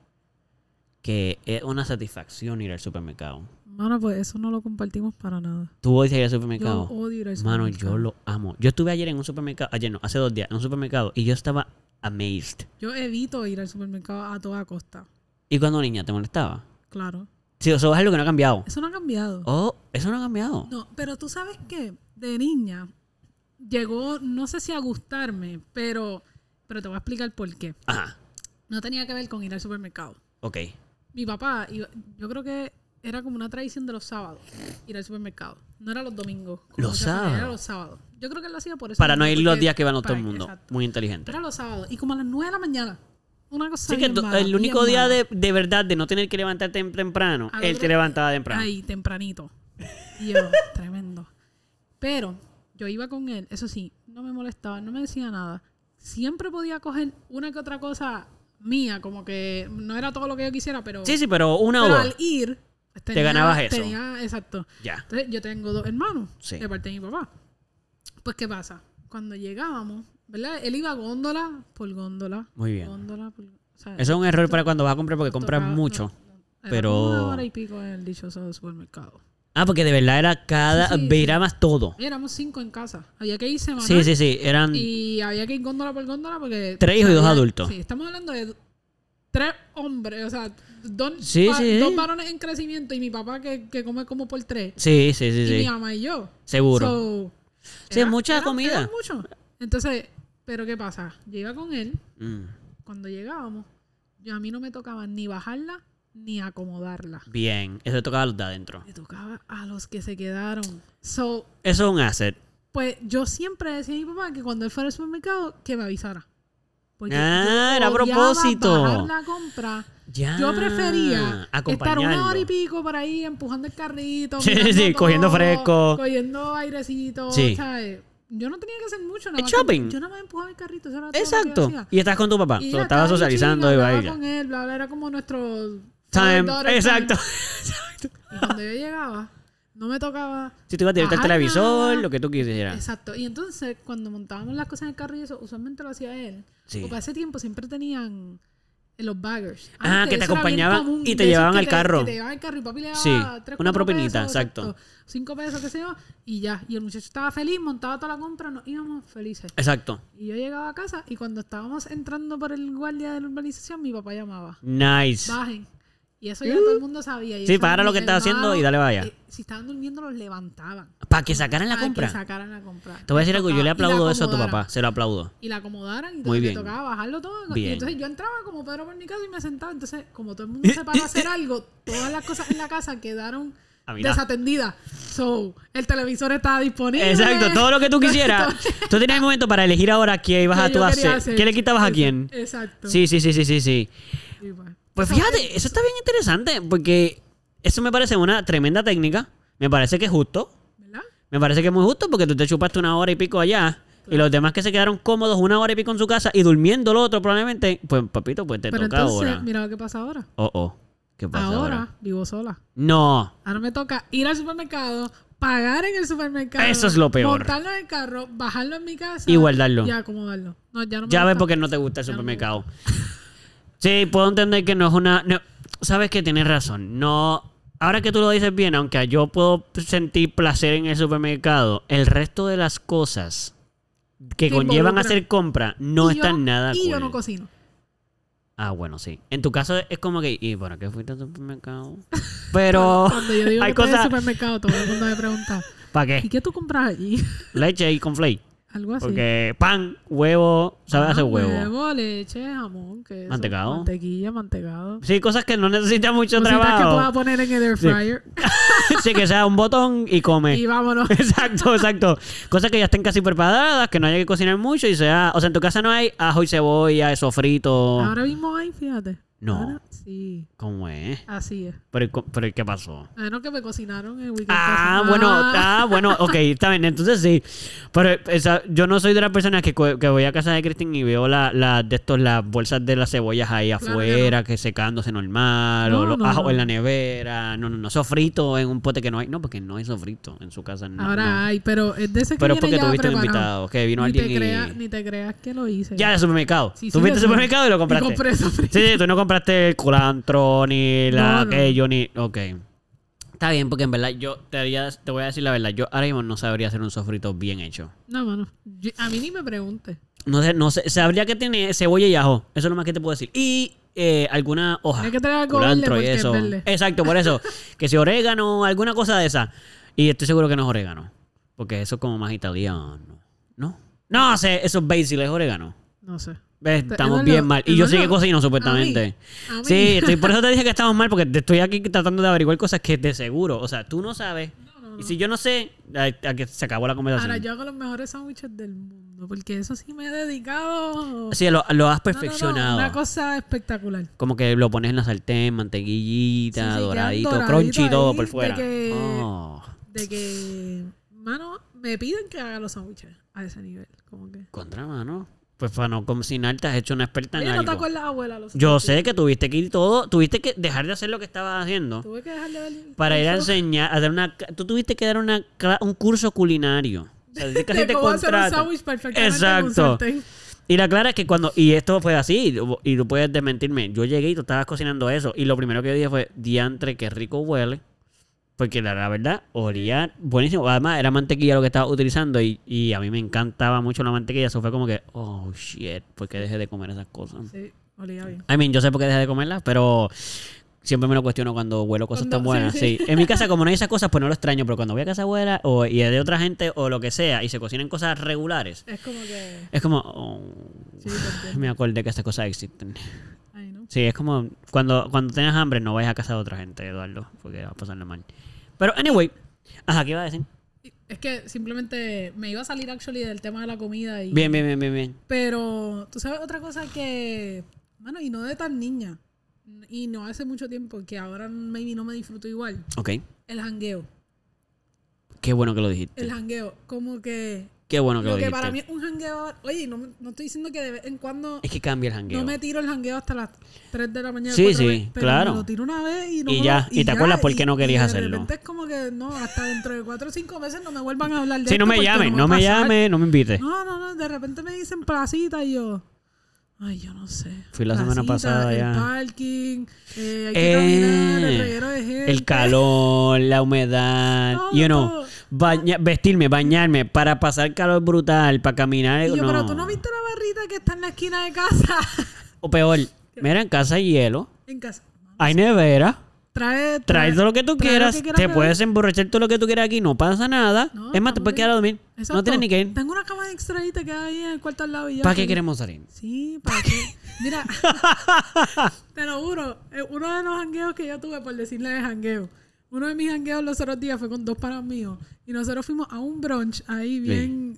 que es una satisfacción ir al supermercado. Mano, pues eso no lo compartimos para nada. ¿Tú odias ir al Yo supermercado? odio ir al Mano, supermercado. yo lo amo. Yo estuve ayer en un supermercado, ayer no, hace dos días, en un supermercado, y yo estaba amazed. Yo evito ir al supermercado a toda costa. ¿Y cuando niña te molestaba? Claro. Sí, eso es algo que no ha cambiado. Eso no ha cambiado. Oh, eso no ha cambiado. No, pero tú sabes que de niña llegó, no sé si a gustarme, pero, pero te voy a explicar por qué. Ajá, No tenía que ver con ir al supermercado. ok. Mi papá, yo creo que era como una tradición de los sábados, ir al supermercado. No era los domingos. Los familias, Era sábados. los sábados. Yo creo que él lo hacía por eso. Para no ir los días que van todo para- el mundo. exacto. Muy inteligente. Era los sábados. Y como a las 9 de la mañana. Una cosa Sí, que mala, el único día de, de verdad de no tener que levantarte tem- temprano, él te levantaba temprano. Ahí, tempranito. Y yo, tremendo. Pero yo iba con él, eso sí, no me molestaba, no me decía nada. Siempre podía coger una que otra cosa mía, como que no era todo lo que yo quisiera, pero, Sí, sí, pero una o pero dos. al ir, Te ganabas eso. Tenía, exacto. Ya. Entonces, yo tengo dos hermanos Sí. de parte de mi papá. Pues, ¿qué pasa? Cuando llegábamos, ¿verdad? Él iba góndola por góndola. Muy bien. Góndola por... o sea, Eso es un error para cuando vas a comprar porque compras mucho. no, pero- Una hora y pico en el dichoso supermercado. Ah, porque de verdad era cada. Sí, sí, Mirabas todo. Éramos cinco en casa. Había que ir semanal. Sí, sí, sí. Eran. Y había que ir góndola por góndola porque... Tres hijos y dos adultos. Sí, estamos hablando de tres hombres. O sea, dos, Sí, va- sí, dos sí. varones en crecimiento y mi papá que, que come como por tres. Sí, sí, sí, Y mi mamá y yo. Seguro. So, Sí, mucha comida. era mucho. Entonces, ¿pero qué pasa? Yo iba con él. Mm, Cuando llegábamos, yo a mí no me tocaba ni bajarla ni acomodarla. Bien. Eso tocaba a los de adentro. Me tocaba a los que se quedaron. So, Eso es un asset. Pues yo siempre decía a mi papá que cuando él fuera al supermercado, que me avisara. Porque Ah, yo era a propósito. bajar la compra. Ya. Yo prefería estar una hora y pico por ahí empujando el carrito. Sí, sí, cogiendo todo, fresco. Cogiendo airecito. Sí. ¿sabes? Yo no tenía que hacer mucho. Nada ¿El shopping? Yo nada más empujaba el carrito. Eso era todo Exacto. hacía. Y estás con tu papá. Y So, estaba socializando y ella. con él, bla, bla, era como nuestro... Time. Exacto. time. Y cuando yo llegaba, no me tocaba... Si tú ibas directo al televisor, nada. lo que tú quisieras. Exacto. Y entonces, cuando montábamos las cosas en el carro y eso, usualmente lo hacía él. Sí. Porque hace tiempo siempre tenían eh, los baggers. Ah, que te acompañaban y te llevaban al carro. Te llevaban al carro y papi le daba Sí, tres, una propinita, pesos, exacto. Cinco pesos, qué sé yo, y ya. Y el muchacho estaba feliz, montaba toda la compra, nos íbamos felices. Exacto. Y yo llegaba a casa y cuando estábamos entrando por el guardia de la urbanización, mi papá llamaba. Nice. Bajen. Y eso ya todo el mundo sabía. Y Sí, para lo que estás haciendo y dale vaya. eh, si estaban durmiendo, los levantaban. Para que sacaran la Para compra. Que sacaran la compra. Te voy a decir algo, yo le aplaudo eso a tu papá, se lo aplaudo. Y la acomodaran y Muy entonces bien. me tocaba bajarlo todo. Bien. Y entonces yo entraba como Pedro por mi casa y me sentaba. Entonces, como todo el mundo se para a hacer algo, todas las cosas en la casa quedaron Ah, mira. desatendidas. So, el televisor estaba disponible. Exacto, todo lo que tú quisieras. Tú tenías el momento para elegir ahora qué ibas a tú hacer. ¿Qué le quitabas a quién? Exacto. Sí, sí, sí, sí, sí, sí. Pues, fíjate, eso está bien interesante porque eso me parece una tremenda técnica. Me parece que es justo. ¿Verdad? Me parece que es muy justo porque tú te chupaste una hora y pico allá. Y los demás que se quedaron cómodos una hora y pico en su casa y durmiendo lo otro probablemente, pues papito, pues te Pero toca entonces, ahora. mira lo que pasa ahora. Oh, oh. ¿Qué pasa ahora? Ahora vivo sola. No. Ahora me toca ir al supermercado, pagar en el supermercado. Eso es lo peor. Montarlo en el carro, bajarlo en mi casa. Y guardarlo. Y acomodarlo. No, ya no me Ya ves gusta. por qué no te gusta el Ya no me supermercado. Sí, puedo entender que no es una... no, Sabes que tienes razón. No... Ahora que tú lo dices bien, aunque yo puedo sentir placer en el supermercado, el resto de las cosas que Que conllevan a involucran. hacer compra no Y yo- están nada Y cool. yo no cocino. Ah, bueno, sí. En tu caso es como que, ¿y para qué fuiste al supermercado? Pero Cuando yo digo hay que cosas... supermercado, todo el mundo me pregunta, ¿Para ¿y qué? qué tú compras allí? Leche y conflate. Algo así. Porque pan, huevo, ¿sabes Ah, hacer huevo? Huevo, leche, jamón, queso. Mantecado. Mantequilla, mantecado. Sí, cosas que no necesitan mucho Cositas que trabajo. pueda poner en el air Sí. fryer. sí, que sea un botón y come. y vámonos. Exacto, exacto. Cosas que ya estén casi preparadas, que no haya que cocinar mucho y sea... O sea, en tu casa no hay ajo y cebolla, sofrito. Ahora mismo hay, fíjate. No. Ahora, sí, ¿Cómo es? así es. Pero, ¿y pero ¿y ¿qué pasó? A menos que me cocinaron el weekend Ah, pasado. bueno, ah, bueno, ok, está bien, entonces sí. Pero esa- yo no soy de las personas que, que voy a casa de Cristín y veo la, la- de estos, las bolsas de las cebollas ahí Claro que afuera, que, secándose normal, o No, los no, ajos no. en la nevera. No, no, no, sofrito en un pote que no hay. No, porque no hay sofrito en su casa. No, Ahora no. hay, pero es de ese que Pero es porque tuviste un invitado, que vino ni alguien te y... creas, Ni te creas que lo hice. Ya de supermercado. Sí, sí, supermercado y lo compraste. Y compré sofrito. Sí, sí, tú no compraste el culantro, ni la No, no. aquello, ni... Ok. Está bien, porque en verdad yo te, haría- te voy a decir la verdad. Yo ahora mismo no sabría hacer un sofrito bien hecho. No, mano. Yo- a mí ni me pregunte. No sé, no sé. Sabría que tiene cebolla y ajo. Eso es lo más que te puedo decir. Y eh, alguna hoja. Hay que traer algo culantro verde y es eso. verde. Exacto, por eso. que si orégano, alguna cosa de esa. Y estoy seguro que no es orégano. Porque eso es como más italiano. ¿No? No sé, eso es basil, es orégano. No sé. Estamos bien mal. Y yo sí que cocino, a supuestamente. mí, a mí. Sí, estoy, por eso te dije que estamos mal, porque te estoy aquí tratando de averiguar cosas que de seguro. O sea, tú no sabes. No, no, Y si yo no sé, a, que se acabó la conversación. Ahora yo hago los mejores sándwiches del mundo. Porque eso sí me he dedicado. Sí, lo, lo has no, perfeccionado. una cosa espectacular. Como que lo pones en la sartén, mantequillita, Sí, sí, quedan doradito, doraditos crunchy todo por de fuera. que- Oh, De que, mano, me piden que haga los sándwiches a ese nivel. Como que. contra mano. Pues para no cocinar te has hecho una experta en Oye, ¿no te algo. acuerdas, abuela? Los Yo sé que tuviste que ir todo, tuviste que dejar de hacer lo que estabas haciendo Tuve que dejar de ver. para ir a enseñar, a dar una, tú tuviste que dar una, cla- un curso culinario. O sea, de casi De te cómo hacer un sándwich perfectamente en un Exacto. sartén. Y la clara es que cuando, y esto fue así, y tú puedes desmentirme, yo llegué y tú estabas cocinando eso, y lo primero que yo dije fue, diantre, qué rico huele, porque la, la verdad, olía buenísimo, además era mantequilla lo que estaba utilizando, y, y a mí me encantaba mucho la mantequilla, eso fue como que, oh, shit, ¿por qué dejé de comer esas cosas? Sí, olía bien. I mean, yo sé por qué dejé de comerlas, pero siempre me lo cuestiono cuando huelo cosas Cuando- tan buenas. sí, Sí, sí. En mi casa, como no hay esas cosas, pues no lo extraño. Pero cuando voy a casa abuela o, y es de otra gente o lo que sea y se cocinan cosas regulares, Es como que. es como, oh, Sí, me acordé que estas cosas existen. Ay, ¿no? Sí, es como cuando, cuando tengas hambre no vayas a casa de otra gente, Eduardo, porque va a pasarle mal. Pero, anyway, ajá, ¿qué iba a decir? Es que simplemente me iba a salir actually del tema de la comida y. Bien, bien, bien, bien, bien. Pero, tú sabes otra cosa que. Mano, y no de tan niña. Y no hace mucho tiempo, que ahora maybe no me disfruto igual. Ok, El jangueo. qué bueno que lo dijiste. El jangueo. Como que. Qué bueno que lo, Lo que para mí es un jangueo. Oye, no, no estoy diciendo que de vez en cuando. Es que cambia el jangueo. No me tiro el jangueo hasta las 3 de la mañana. Sí, 4 sí, de- pero claro. me lo tiro una vez y no Y ya, lo- y te acuerdas por qué no y- querías y hacerlo. De repente es como que no, hasta dentro de 4 o 5 meses no me vuelvan a hablar de Si esto no me llamen, no me llamen, no me invites. No, no, no. De repente me dicen placita y yo. Ay, yo no sé. Fui la semana pasada el ya. parking, eh, hay que caminar, el Eh, reguero de gente. el calor, la humedad, Todo, you know, todo. Baña- vestirme, bañarme para pasar calor brutal, para caminar, Y yo, no. pero tú no viste la barrita que está en la esquina de casa. O peor, mira en casa hay hielo, en casa. hay nevera, Trae, trae todo lo que tú quieras, que quieras te beber. puedes emborrachar todo lo que tú quieras aquí, no pasa nada. No, es más, te puedes quedar a dormir. No Exacto. tienes ni que ir. Tengo una cama extra ahí, te queda ahí en el cuarto al lado y ya. ¿Para qué queremos salir? Sí, para qué. Mira, te lo juro, uno de los jangueos que yo tuve, por decirle de jangueo, uno de mis jangueos los otros días fue con dos panas míos y nosotros fuimos a un brunch ahí bien,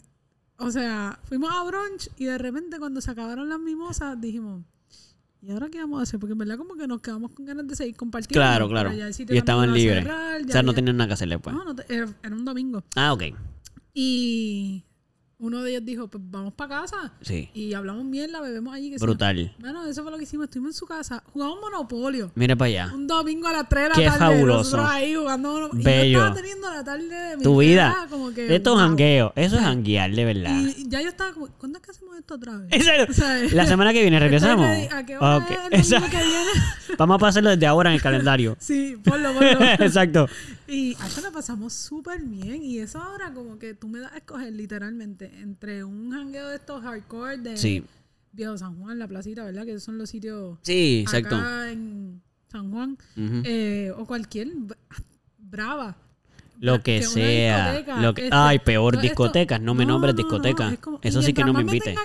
o sea, fuimos a brunch y de repente cuando se acabaron las mimosas dijimos, ¿y ahora qué vamos a hacer? Porque en verdad como que nos quedamos con ganas de seguir compartiendo. Claro, claro. ya Y estaban libres. cerrar, O sea, no había- tenían nada que hacer después. no, no te- era, era un domingo. Ah, ok. Y uno de ellos dijo, pues vamos para casa. Sí. Y hablamos mierda, bebemos allí. Que. Brutal. Bueno, eso fue lo que hicimos. Estuvimos en su casa, jugamos Monopolio. Mira para allá. Un domingo a las 3 de la Qué tarde. fabuloso. Nosotros ahí jugando Monopolio. Y Bello. yo estaba teniendo la tarde de mi Tu vida. Como que, Esto es wow. jangueo. Eso es janguear, de verdad. Y ya yo estaba como, ¿cuándo es que hacemos esto otra vez? ¿En serio? O sea, La semana que viene regresamos. ¿A qué hora Ok, es el domingo exacto. que viene? Vamos a pasarlo desde ahora en el calendario. Sí, ponlo, ponlo. Exacto. Y allá la pasamos súper bien. Y eso ahora como que tú me das a escoger literalmente entre un jangueo de estos hardcore de Sí. Viejo San Juan, la placita, ¿verdad? Que son los sitios Sí, exacto. acá en San Juan. Eh, o cualquier bra- brava. Lo que sea. discoteca, Lo que, este, ay, peor, esto- discotecas. No me nombres es como- Eso sí que no me invite.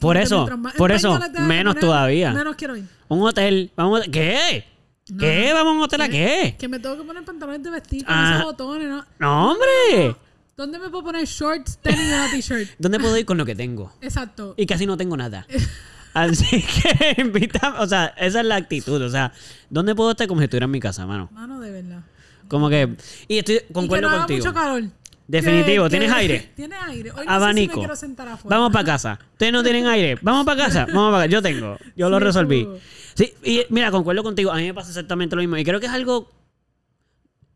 Por eso, por eso, menos todavía. Menos quiero ir. Un hotel. Vamos a- ¿Qué? No, ¿Qué? ¿Vamos a un hotel a qué? Que me tengo que poner pantalones de vestir con Ah. esos botones, ¿no? No, hombre. ¿Dónde me puedo poner shorts, tenis y una t-shirt? ¿Dónde puedo ir con lo que tengo? Exacto. Y casi no tengo nada. Así que invita, o sea, esa es la actitud. O sea, ¿dónde puedo estar como si estuviera en mi casa, mano? Mano, de verdad. Como que. Y estoy y que concuerdo no haga contigo. mucho calor. Definitivo, Que- ¿tienes que- aire? Tienes aire. Hoy no sé si Abanico. me quiero sentar afuera. Vamos para casa. Ustedes no tienen aire. Vamos para casa. Vamos para casa. Yo tengo. Yo lo resolví. Sí, y mira, concuerdo contigo. A mí me pasa exactamente lo mismo. Y creo que es algo.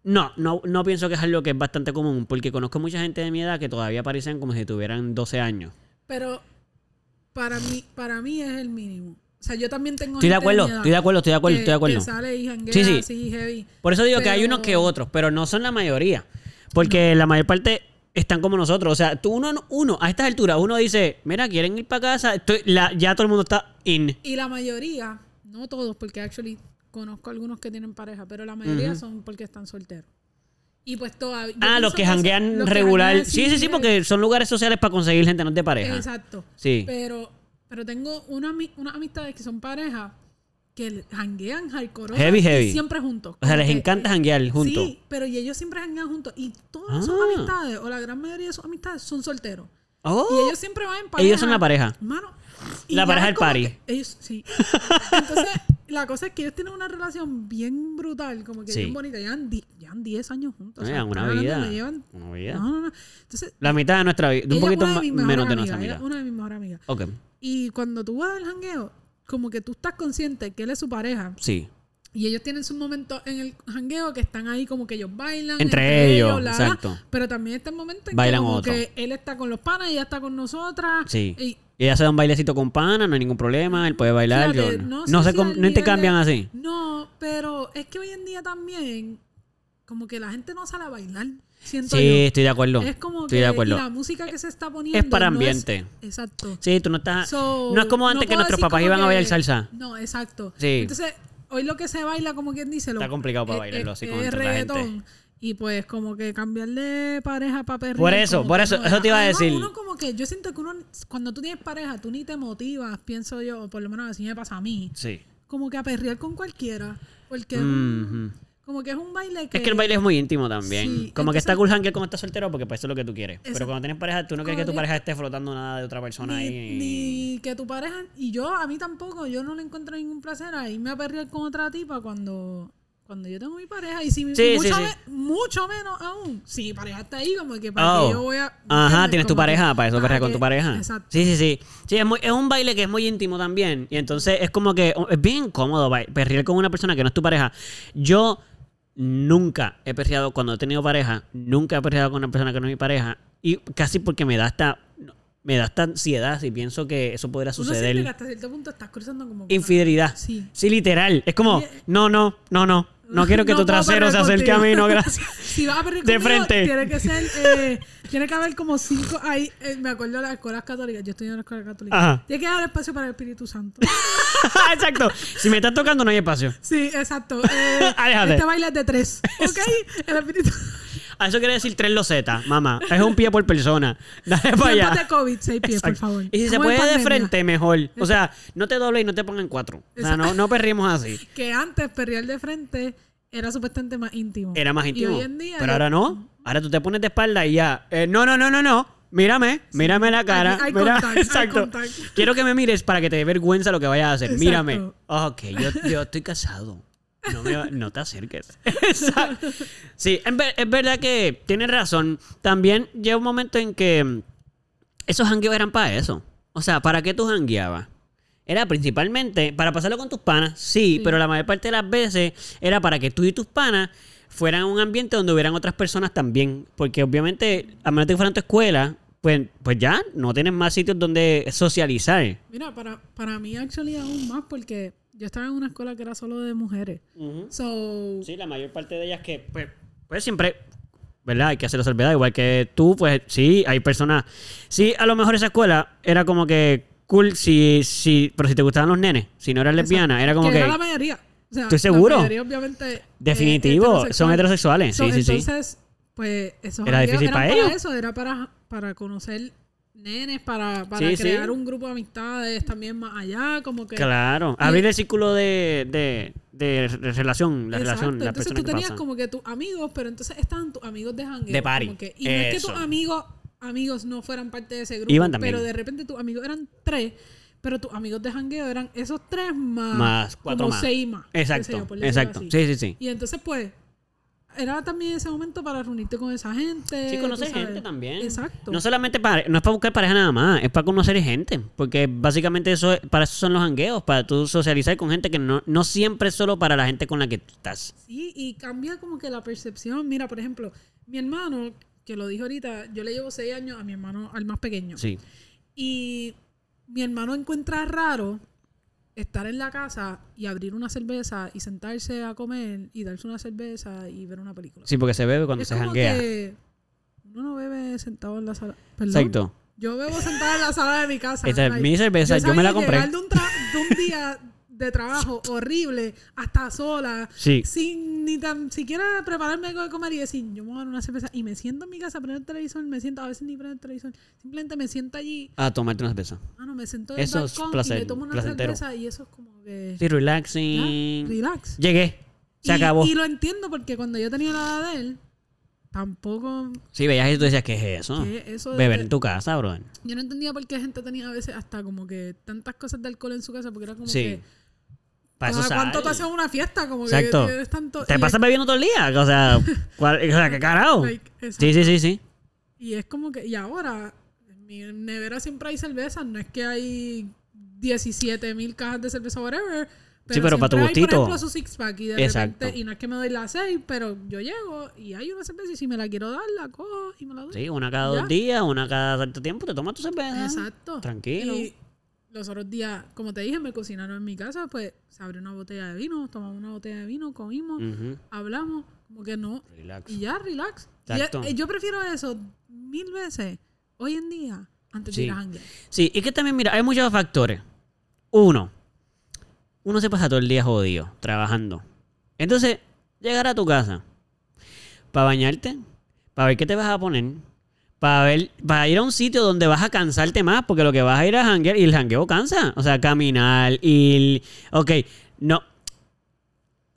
No, no, no pienso que es algo que es bastante común. Porque conozco mucha gente de mi edad que todavía parecen como si tuvieran 12 años. Pero para mí, para mí es el mínimo. O sea, yo también tengo Estoy de acuerdo, estoy de acuerdo, estoy de acuerdo, que- estoy de acuerdo. Que sale y janguea Sí, sí. así heavy. Por eso digo que hay unos que otros, pero no son la mayoría. Porque la mayor parte están como nosotros. O sea, tú uno, uno a estas alturas, uno dice, mira, quieren ir para casa. Estoy, la, ya todo el mundo está in. Y la mayoría, no todos, porque actually conozco algunos que tienen pareja, pero la mayoría son porque están solteros. Y pues todavía. Ah, los que janguean los que regular. janguean Sí, sí, sí, porque son lugares sociales para conseguir gente, no de pareja. Exacto. Sí. Pero, pero tengo una, unas amistades que son pareja que janguean hardcore. Heavy, y heavy. siempre juntos. O sea, les que- encanta janguear juntos. Sí, pero y ellos siempre janguean juntos. Y todas sus Ah. amistades, o la gran mayoría de sus amistades, son solteros. Oh, Y ellos siempre van en pareja. ellos son la pareja. Mano. Y La pareja es del party. Ellos, sí. Entonces, la cosa es que ellos tienen una relación bien brutal, como que Sí. bien bonita. Llevan, di- llevan 10 años juntos. o sea, Llevan una vida. llevan- Una vida. No, no, no. Entonces, La mitad de nuestra vida. Un poquito de menos de nuestra es una de mis mejores amigas. Ok, Y cuando tú vas al jangueo, como que tú estás consciente que él es su pareja. sí. Y ellos tienen sus momentos en el jangueo que están ahí como que ellos bailan. Entre ellos, la, exacto. Pero también está el momento en Bailan que como otro. que él está con los panas y ella está con nosotras. Sí. Y Y ella se da un bailecito con pana, no hay ningún problema, él puede bailar. Fíjate, yo- no no, sé si no intercambian de- así. No, pero es que hoy en día también como que la gente no sale a bailar. Siento Sí, yo. estoy de acuerdo. Es como estoy que de acuerdo. la música que se está poniendo Es para no ambiente. exacto. Sí, tú no estás. So, no es como antes no que nuestros papás iban a que- bailar salsa. No, exacto. Sí. Entonces, hoy lo que se baila, como quien dice, lo, Está complicado para bailarlo así con reggaetón. Y pues como que cambiar de pareja para perrear. Por eso, por eso, no eso te iba a decir. Uno como que yo siento que uno, cuando tú tienes pareja, tú ni te motivas, pienso yo, o por lo menos así me pasa a mí, Sí. como que a perrear con cualquiera. Porque. Como que es un baile que... Es que el baile es muy íntimo también. Sí, como que está cool hanguear cuando estás soltero porque pues eso es lo que tú quieres. Pero cuando tienes pareja, tú no quieres que tu Como pareja esté flotando nada de otra persona ni, ahí. ni que tu pareja, y yo, a mí tampoco, yo no le encuentro ningún placer a irme a perrear con otra tipa cuando... Cuando yo tengo mi pareja, y si mi- Sí, mucho, sí, sí. me- mucho menos aún, si mi pareja está ahí, como que para Oh. que yo voy a. Ajá, tienes tu Como que pareja, para eso perrear con tu pareja. Exacto. Sí, sí, sí. Sí, es, muy- es un baile que es muy íntimo también. Y entonces es como que es bien incómodo perrear con una persona que no es tu pareja. Yo nunca he perreado, cuando he tenido pareja, nunca he perreado con una persona que no es mi pareja. Y casi porque me da esta, me da esta ansiedad si pienso que eso podría Uno siente que suceder. hasta cierto punto estás cruzando como. Infidelidad. Sí. Sí, literal. Es como, no, no, no, no. No quiero que No tu trasero se acerque a mí, no, gracias. Si vas a De conmigo, frente. Tiene que ser. Eh, tiene que haber como cinco. Ahí, eh, me acuerdo de las escuelas católicas. Yo estoy en la escuela católica. Ajá. Tiene que haber espacio para el Espíritu Santo. Exacto. Si me estás tocando, no hay espacio. Sí, exacto. Eh, Aléjate. este baile es de tres. ¿Ok? El Espíritu Ah, Eso quiere decir tres losetas, mamá. Es un pie por persona. Dale para allá. de COVID, seis pies, por Exacto. favor. Y si se puede de frente, mejor. O sea, no te dobles y no te pongan cuatro. O sea, no, no perrimos así. Que antes perrear de frente era supuestamente más íntimo. Era más íntimo. Y hoy en día. Pero yo- ahora no. Ahora tú te pones de espalda y ya. Eh, no, no, no, no, no. Mírame, mírame la cara. hay mira- contact, hay Exacto. contact. Quiero que me mires para que te dé vergüenza lo que vayas a hacer. Exacto. Mírame. Ok, yo, yo estoy casado. No, me, no te acerques. Exacto. Sí, es verdad que tienes razón. También llega un momento en que mm, esos hangueos eran para eso. O sea, ¿para qué tú hangueabas? Era principalmente para pasarlo con tus panas, sí, Sí. pero la mayor parte de las veces era para que tú y tus panas fueran a un ambiente donde hubieran otras personas también. Porque obviamente, a menos de que fueran tu escuela, pues, pues ya no tienes más sitios donde socializar. Mira, para, para mí, actually, aún más, porque yo estaba en una escuela que era solo de mujeres. So, Sí, la mayor parte de ellas que, pues, pues siempre, ¿verdad? Hay que hacerlo salvedad. Igual que tú, pues sí, hay personas. Sí, a lo mejor esa escuela era como que cool si, si, pero si te gustaban los nenes, si no eras lesbiana, era como que, era la mayoría. O sea, ¿Estoy seguro? La mayoría, obviamente. eh, definitivo, son heterosexual. heterosexuales. So, Sí, sí, sí. entonces, pues, esos Era difícil para para ellos. eso, era para, para conocer nenes, para, para Sí, sí. crear un grupo de amistades también más allá, como que... Claro, abrir el círculo de, de, de re- relación, la Exacto, relación, la entonces persona tú tenías como que tus amigos, pero entonces estaban tus amigos de jangueo. De party. como que- y no es que tus amigos, amigos no fueran parte de ese grupo, Iban pero de repente tus amigos eran tres, pero tus amigos de jangueo eran esos tres más, Más cuatro como más. seis más. yo, Exacto, decirlo exacto. así. Sí, sí, sí. Y entonces, pues, era también ese momento para reunirte con esa gente. Sí, conocer gente también. Exacto. No solamente para, no es para buscar pareja nada más, es para conocer gente. Porque básicamente eso es- para eso son los hangueos, para tú socializar con gente que no, no siempre es solo para la gente con la que tú estás. Sí, y cambia como que la percepción. Mira, por ejemplo, mi hermano, que lo dijo ahorita, yo le llevo seis años a mi hermano, al más pequeño. Sí. Y mi hermano encuentra raro estar en la casa y abrir una cerveza y sentarse a comer y darse una cerveza y ver una película. Sí, porque se bebe cuando es se como janguea. que uno no bebe sentado en la sala. Perdón. Exacto. Yo bebo sentada en la sala de mi casa. Esta es like, mi cerveza, yo me la compré. de un, de un día de trabajo horrible, hasta sola, Sí. sin ni tan siquiera prepararme algo de comer y decir, yo me voy a dar una cerveza y me siento en mi casa, prendo el televisor, me siento, a veces ni prendo el televisor, simplemente me siento allí, A tomarte una cerveza. ah, no, me siento en el Eso es balcón y placer- me tomo una placentero. cerveza y eso es como que, Sí, relaxing. ya, relax. Llegué. Se y, acabó. Y lo entiendo porque cuando yo tenía la edad de él, tampoco, Sí, veías y tú decías, ¿qué es eso? que eso de- Beber en tu casa, bro. Yo no entendía por qué gente tenía a veces hasta como que tantas cosas de alcohol en su casa, porque era como Sí. que. Para eso ¿cada ¿Cuánto te haces una fiesta? Como Exacto. que tanto. Te y pasas es- bebiendo todo el día. O sea, ¿cuál- o sea ¿qué carajo? like. Sí, sí, sí, sí. Y es como que. Y ahora, en mi nevera siempre hay cerveza, no es que hay 17 mil cajas de cerveza, whatever. Pero Sí, pero para tu siempre hay, gustito. Por ejemplo, su six pack y de Exacto. repente, y no es que me doy las seis, pero yo llego y hay una cerveza y si me la quiero dar, la cojo y me la doy. Sí, una cada Ya. dos días, una cada tanto tiempo, te tomas tu cerveza. Exacto. Tranquilo. Y los otros días, como te dije, me cocinaron en mi casa, pues se abrió una botella de vino, tomamos una botella de vino, comimos, hablamos, como que no. Relax. Y ya, relax. Y Exacto. eh, yo prefiero eso mil veces hoy en día antes Sí. de ir a janguear. Sí, y que también, mira, hay muchos factores. Uno, uno se pasa todo el día jodido, trabajando. Entonces, llegar a tu casa para bañarte, para ver qué te vas a poner, para ver, para ir a un sitio donde vas a cansarte más, porque lo que vas a ir a janguear, y el jangueo cansa. O sea, caminar, ir. Ok, no.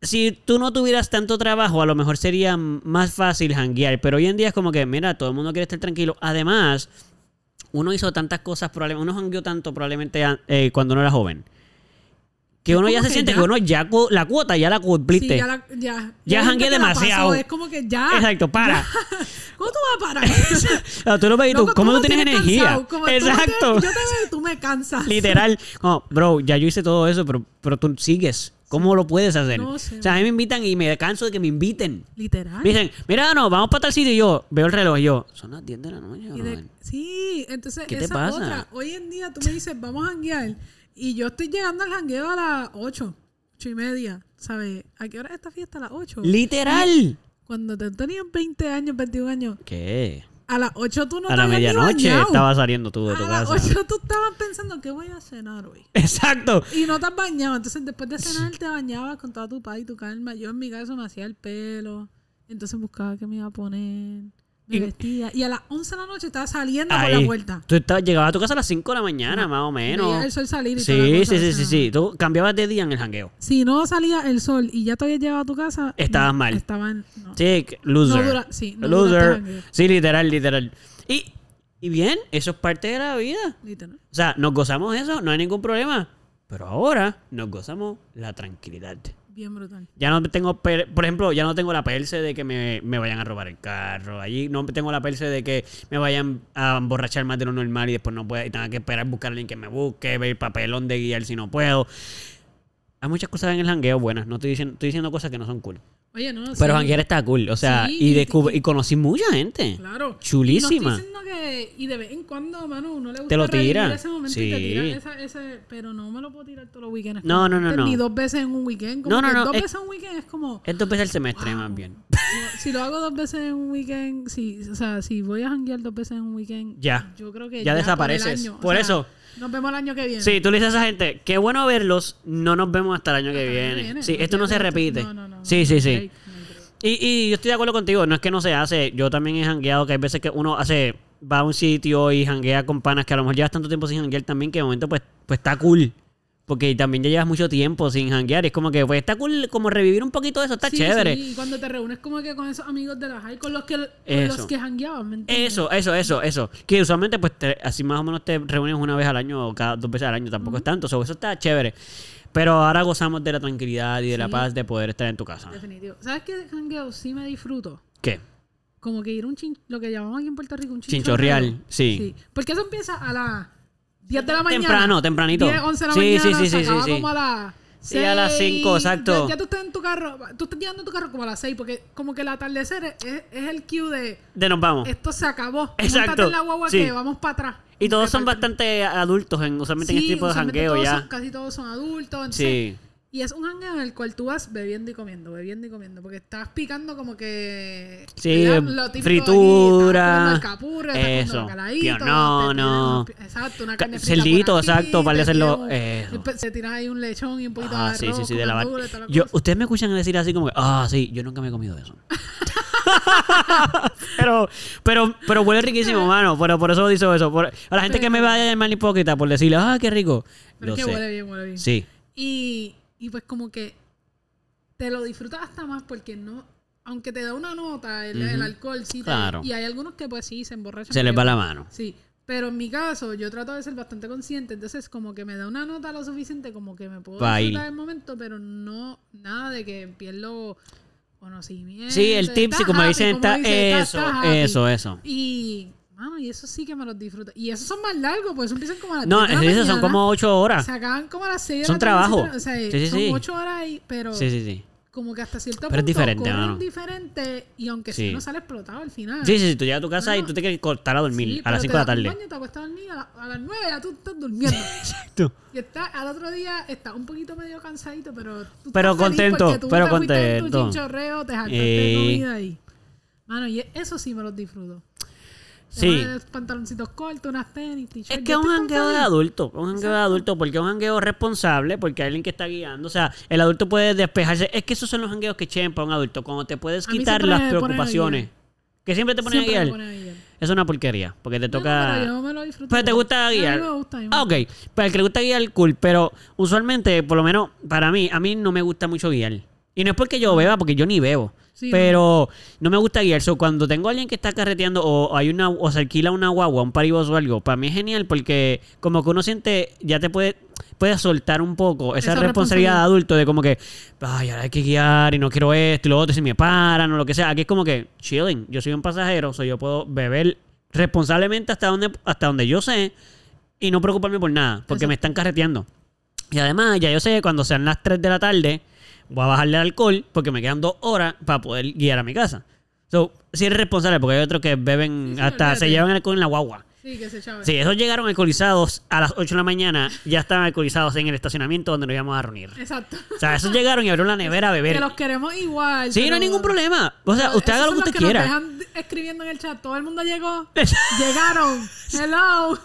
Si tú no tuvieras tanto trabajo, a lo mejor sería más fácil janguear. Pero hoy en día es como que, mira, todo el mundo quiere estar tranquilo. Además, uno hizo tantas cosas, uno jangueó tanto probablemente eh, cuando uno era joven. Que uno ya se siente ya. que uno ya la cuota ya la cumpliste. Sí, ya, la- ya, Ya la demasiado. pasó, Es como que ya. Exacto, para. ¿Cómo tú vas a parar? Tú lo ves y tú, Loco, ¿cómo tú tienes energía? tú Exacto. yo te veo y tú me cansas. Literal. Como, bro, ya yo hice todo eso, pero, pero tú sigues. ¿Cómo lo puedes hacer? No sé. o sea, a mí me invitan y me canso de que me inviten. Literal. Me dicen, mira, no, vamos para tal sitio. Y yo veo el reloj y yo, son las 10 de la noche. De- brother". sí, entonces ¿Qué te esa pasa? otra. Hoy en día tú me dices, vamos a janguear. Y yo estoy llegando al jangueo a las 8, 8 y media. ¿Sabes? ¿A qué hora es esta fiesta? A las 8. Literal. Cuando te tenías 20 años, 21 años, ¿Qué? a las 8 tú no a la medianoche estaba saliendo tú de A tu las casa. 8 tú estabas pensando, ¿qué voy a cenar hoy? Exacto. Y no te has bañado. Entonces, después de cenar, te bañabas con toda tu paz y tu calma. Yo, en mi caso, me hacía el pelo. Entonces, buscaba qué me iba a poner. Me vestía. Y a las 11 de la noche estaba saliendo por la puerta. Tú estabas- llegabas a tu casa a las 5 de la mañana, más o menos. Veía el sol salir y toda la Sí, cosa, sí, o sí, sea, sí, sí. Tú cambiabas de día en el jangueo. Si no salía el sol y ya te habías a tu casa, Estabas no, mal. Estaban. No. Sí, loser. No dura- sí, no duraste loser. Sí, literal, literal. Y, y bien, eso es parte de la vida. Literal. O sea, nos gozamos eso, no hay ningún problema. Pero ahora nos gozamos la tranquilidad. Bien brutal. Ya no tengo, por ejemplo, ya no tengo la perse de que me, me vayan a robar el carro. Allí no tengo la perse de que me vayan a emborrachar más de lo normal y después no pueda y tenga que esperar buscar a alguien que me busque, ver papelón de guiar si no puedo. Hay muchas cosas en el jangueo buenas. No estoy diciendo, estoy diciendo cosas que no son cool. Oye, no. Pero sí, janguear está cool. O sea, Sí, y, y- descubrí- y- conocí mucha gente. Claro. Chulísima. Y no estoy diciendo que. Y de vez en cuando, mano, uno le gusta Te lo revivir tira. ese momento Sí. y te tira esa- ese. Pero no me lo puedo tirar todos los weekends. No, como no, no, antes, no. Ni dos veces en un weekend. Como No, no, que no, Dos es- veces en un weekend es como. Esto empieza el semestre más bien. si lo hago dos veces en un weekend, si, o sea, si voy a janguear dos veces en un weekend, Ya. yo creo que Ya por el desapareces. año, o Por sea, eso. Nos vemos el año que viene. Sí, tú le dices a esa gente, qué bueno verlos, no nos vemos hasta el año que viene. viene. Sí, esto no se repite. No, no, no. Sí, sí, sí. Y, y yo estoy de acuerdo contigo, no es que no se hace, yo también he jangueado, que hay veces que uno hace, va a un sitio y janguea con panas que a lo mejor llevas tanto tiempo sin janguear también que de momento pues, pues está cool. Porque también ya llevas mucho tiempo sin janguear y es como que pues está cool como revivir un poquito de eso, está Sí, chévere. Sí, y cuando te reúnes como que con esos amigos de la high, con los que, con Eso. los que jangueaban, ¿me entiendes? Eso, eso, eso, eso. Que usualmente, pues, te- así más o menos te reúnes una vez al año o cada dos veces al año. Tampoco es tanto. so, eso está chévere. Pero ahora gozamos de la tranquilidad y de la Sí. paz de poder estar en tu casa. Definitivo. ¿Sabes qué de jangueo sí me disfruto? ¿Qué? Como que ir a un chin, lo que llamamos aquí en Puerto Rico un Chinchorreal, chinchorreo. sí. Porque eso empieza a las 10 de la mañana. Temprano, tempranito. 10, 11 de la Sí, mañana. sí, sí, se sí, sí, como a las Sí, a las seis. cinco, exacto. Ya, ya tú estás en tu carro. Tú estás llegando en tu carro como a las 6 porque como que el atardecer es, es- es el cue de De nos vamos. esto se acabó. Exacto, en la guagua que vamos para atrás. Y todos son bastante adultos, en, usualmente en este tipo de jangueo ya. son- casi todos son adultos. entonces- Sí. Y es un jangueo en el cual tú vas bebiendo y comiendo, bebiendo y comiendo. Porque estás picando como que. Sí, ¿verdad? Lo aquí, fritura, estás comiendo eso, tiran unos- Exacto, una ca- carne cerdito, aquí, exacto, para hacerlo- eso. Se tira ahí un lechón y un poquito Ah, de sí, arroz. sí, sí, con de la Yo, ustedes me escuchan decir así como que, ah, sí, yo nunca me he comido eso. pero, pero, pero huele riquísimo, mano. Pero por eso dice eso. Por- a la gente que me vaya a llamar hipócrita por decirle, ah, qué rico. Pero Lo es que sé. huele bien, huele bien. Sí. Y, y pues como que te lo disfrutas hasta más porque no, aunque te da una nota el, alcohol, sí te- Claro. y hay algunos que pues sí se emborrachan. Se les va la mano. Sí, pero en mi caso yo trato de ser bastante consciente, entonces como que me da una nota lo suficiente como que me puedo disfrutar el momento, pero no nada de que pierdo conocimiento. Sí, el tip, sí, como dicen, está eso, eso, eso. Y, mano, y eso sí que me los disfruto. Y esos son más largos, pues eso empiezan como a las No, 10 de la eso son mañana. como ocho horas. Se acaban como a las 6 de Son la tarde, trabajo. O sea, Sí, sí, son sí. 8 horas ahí, pero Sí, sí, sí. como que hasta cierto Pero es punto diferente, corren mano. diferente y aunque Sí. si no sale explotado al final. Sí, sí, sí. Tú llegas a tu casa y No. tú te quieres cortar a dormir Sí, a las pero 5 te de la das un tarde. baño, te acuestas a dormir, a, la- a las 9 ya tú estás durmiendo. Exacto. y está, al otro día está un poquito medio cansadito, pero tú Pero estás feliz contento, porque tú pero te fuiste en tu contento. chinchorreo, te jaltaste Eh. de comida ahí. Mano, y eso sí me los disfruto. Sí. pantaloncitos cortos, unas tenis. Es que es un jangueo de adulto, un jangueo de adulto, porque es un jangueo responsable, porque hay alguien que está guiando. O sea, el adulto puede despejarse. Es que esos son los jangueos que chean para un adulto, cuando te puedes quitar las preocupaciones. Que siempre te ponen a Siempre guiar. Es una porquería, porque te No, toca... pero yo me lo disfruto. Pero te gusta A mí guiar. me gusta. a mí me Ah, ok. Para el que le gusta guiar, cool. Pero usualmente, por lo menos para mí, a mí no me gusta mucho guiar. Y no es porque yo beba, porque yo ni bebo. Sí, pero no me gusta guiar. So, cuando tengo a alguien que está carreteando o hay una o se alquila una guagua, un paribos o algo, para mí es genial porque como que uno siente, ya te puede, puede soltar un poco esa, Esa responsabilidad de adulto de como que, ay, ahora hay que guiar y no quiero esto y lo otro, si me paran o lo que sea. Aquí es como que, chilling, yo soy un pasajero, so yo puedo beber responsablemente hasta donde, hasta donde yo sé y no preocuparme por nada, porque Exacto. me están carreteando. Y además, ya yo sé que cuando sean las 3 de la tarde, voy a bajarle el alcohol porque me quedan dos horas para poder guiar a mi casa. So, sí eres responsable porque hay otros que beben Sí, hasta se llevan alcohol en la guagua. Sí, que se chave. Sí, esos llegaron alcoholizados a las 8 de la mañana, ya estaban alcoholizados en el estacionamiento donde nos íbamos a reunir. Exacto. O sea, esos llegaron y abrieron la nevera a beber. Que los queremos igual. Sí, no hay ningún problema. O sea, pero usted haga lo que usted los quiera. Nos dejan escribiendo en el chat. Todo el mundo llegó. Llegaron. Hello.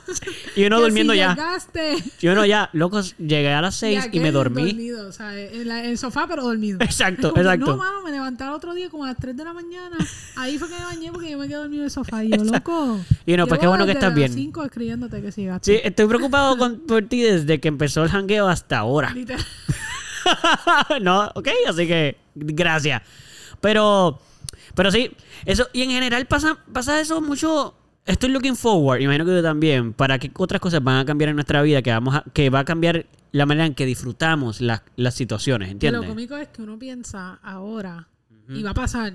Y uno Que durmiendo si ya. Llegaste. Y uno ya, locos, llegué a las 6 y, me dormí. Dormido, o sea, en, la- en el sofá, pero dormido. Exacto, como que, exacto. no, mano, me levanté al otro día como a las 3 de la mañana. Ahí fue que me bañé porque yo me quedé dormido en el sofá. Y yo, loco. Y uno, pues qué bueno que estás bien. 5 escribiéndote que llegaste. Sí, estoy preocupado con, por ti desde que empezó el jangueo hasta ahora. Literal. no, ok, así que gracias. Pero, pero sí, eso, y en general pasa, pasa eso mucho. Estoy looking forward, imagino que tú también, para que otras cosas van a cambiar en nuestra vida, que vamos a, que va a cambiar la manera en que disfrutamos las, las situaciones, ¿entiendes? lo cómico es que uno piensa ahora, y va a pasar,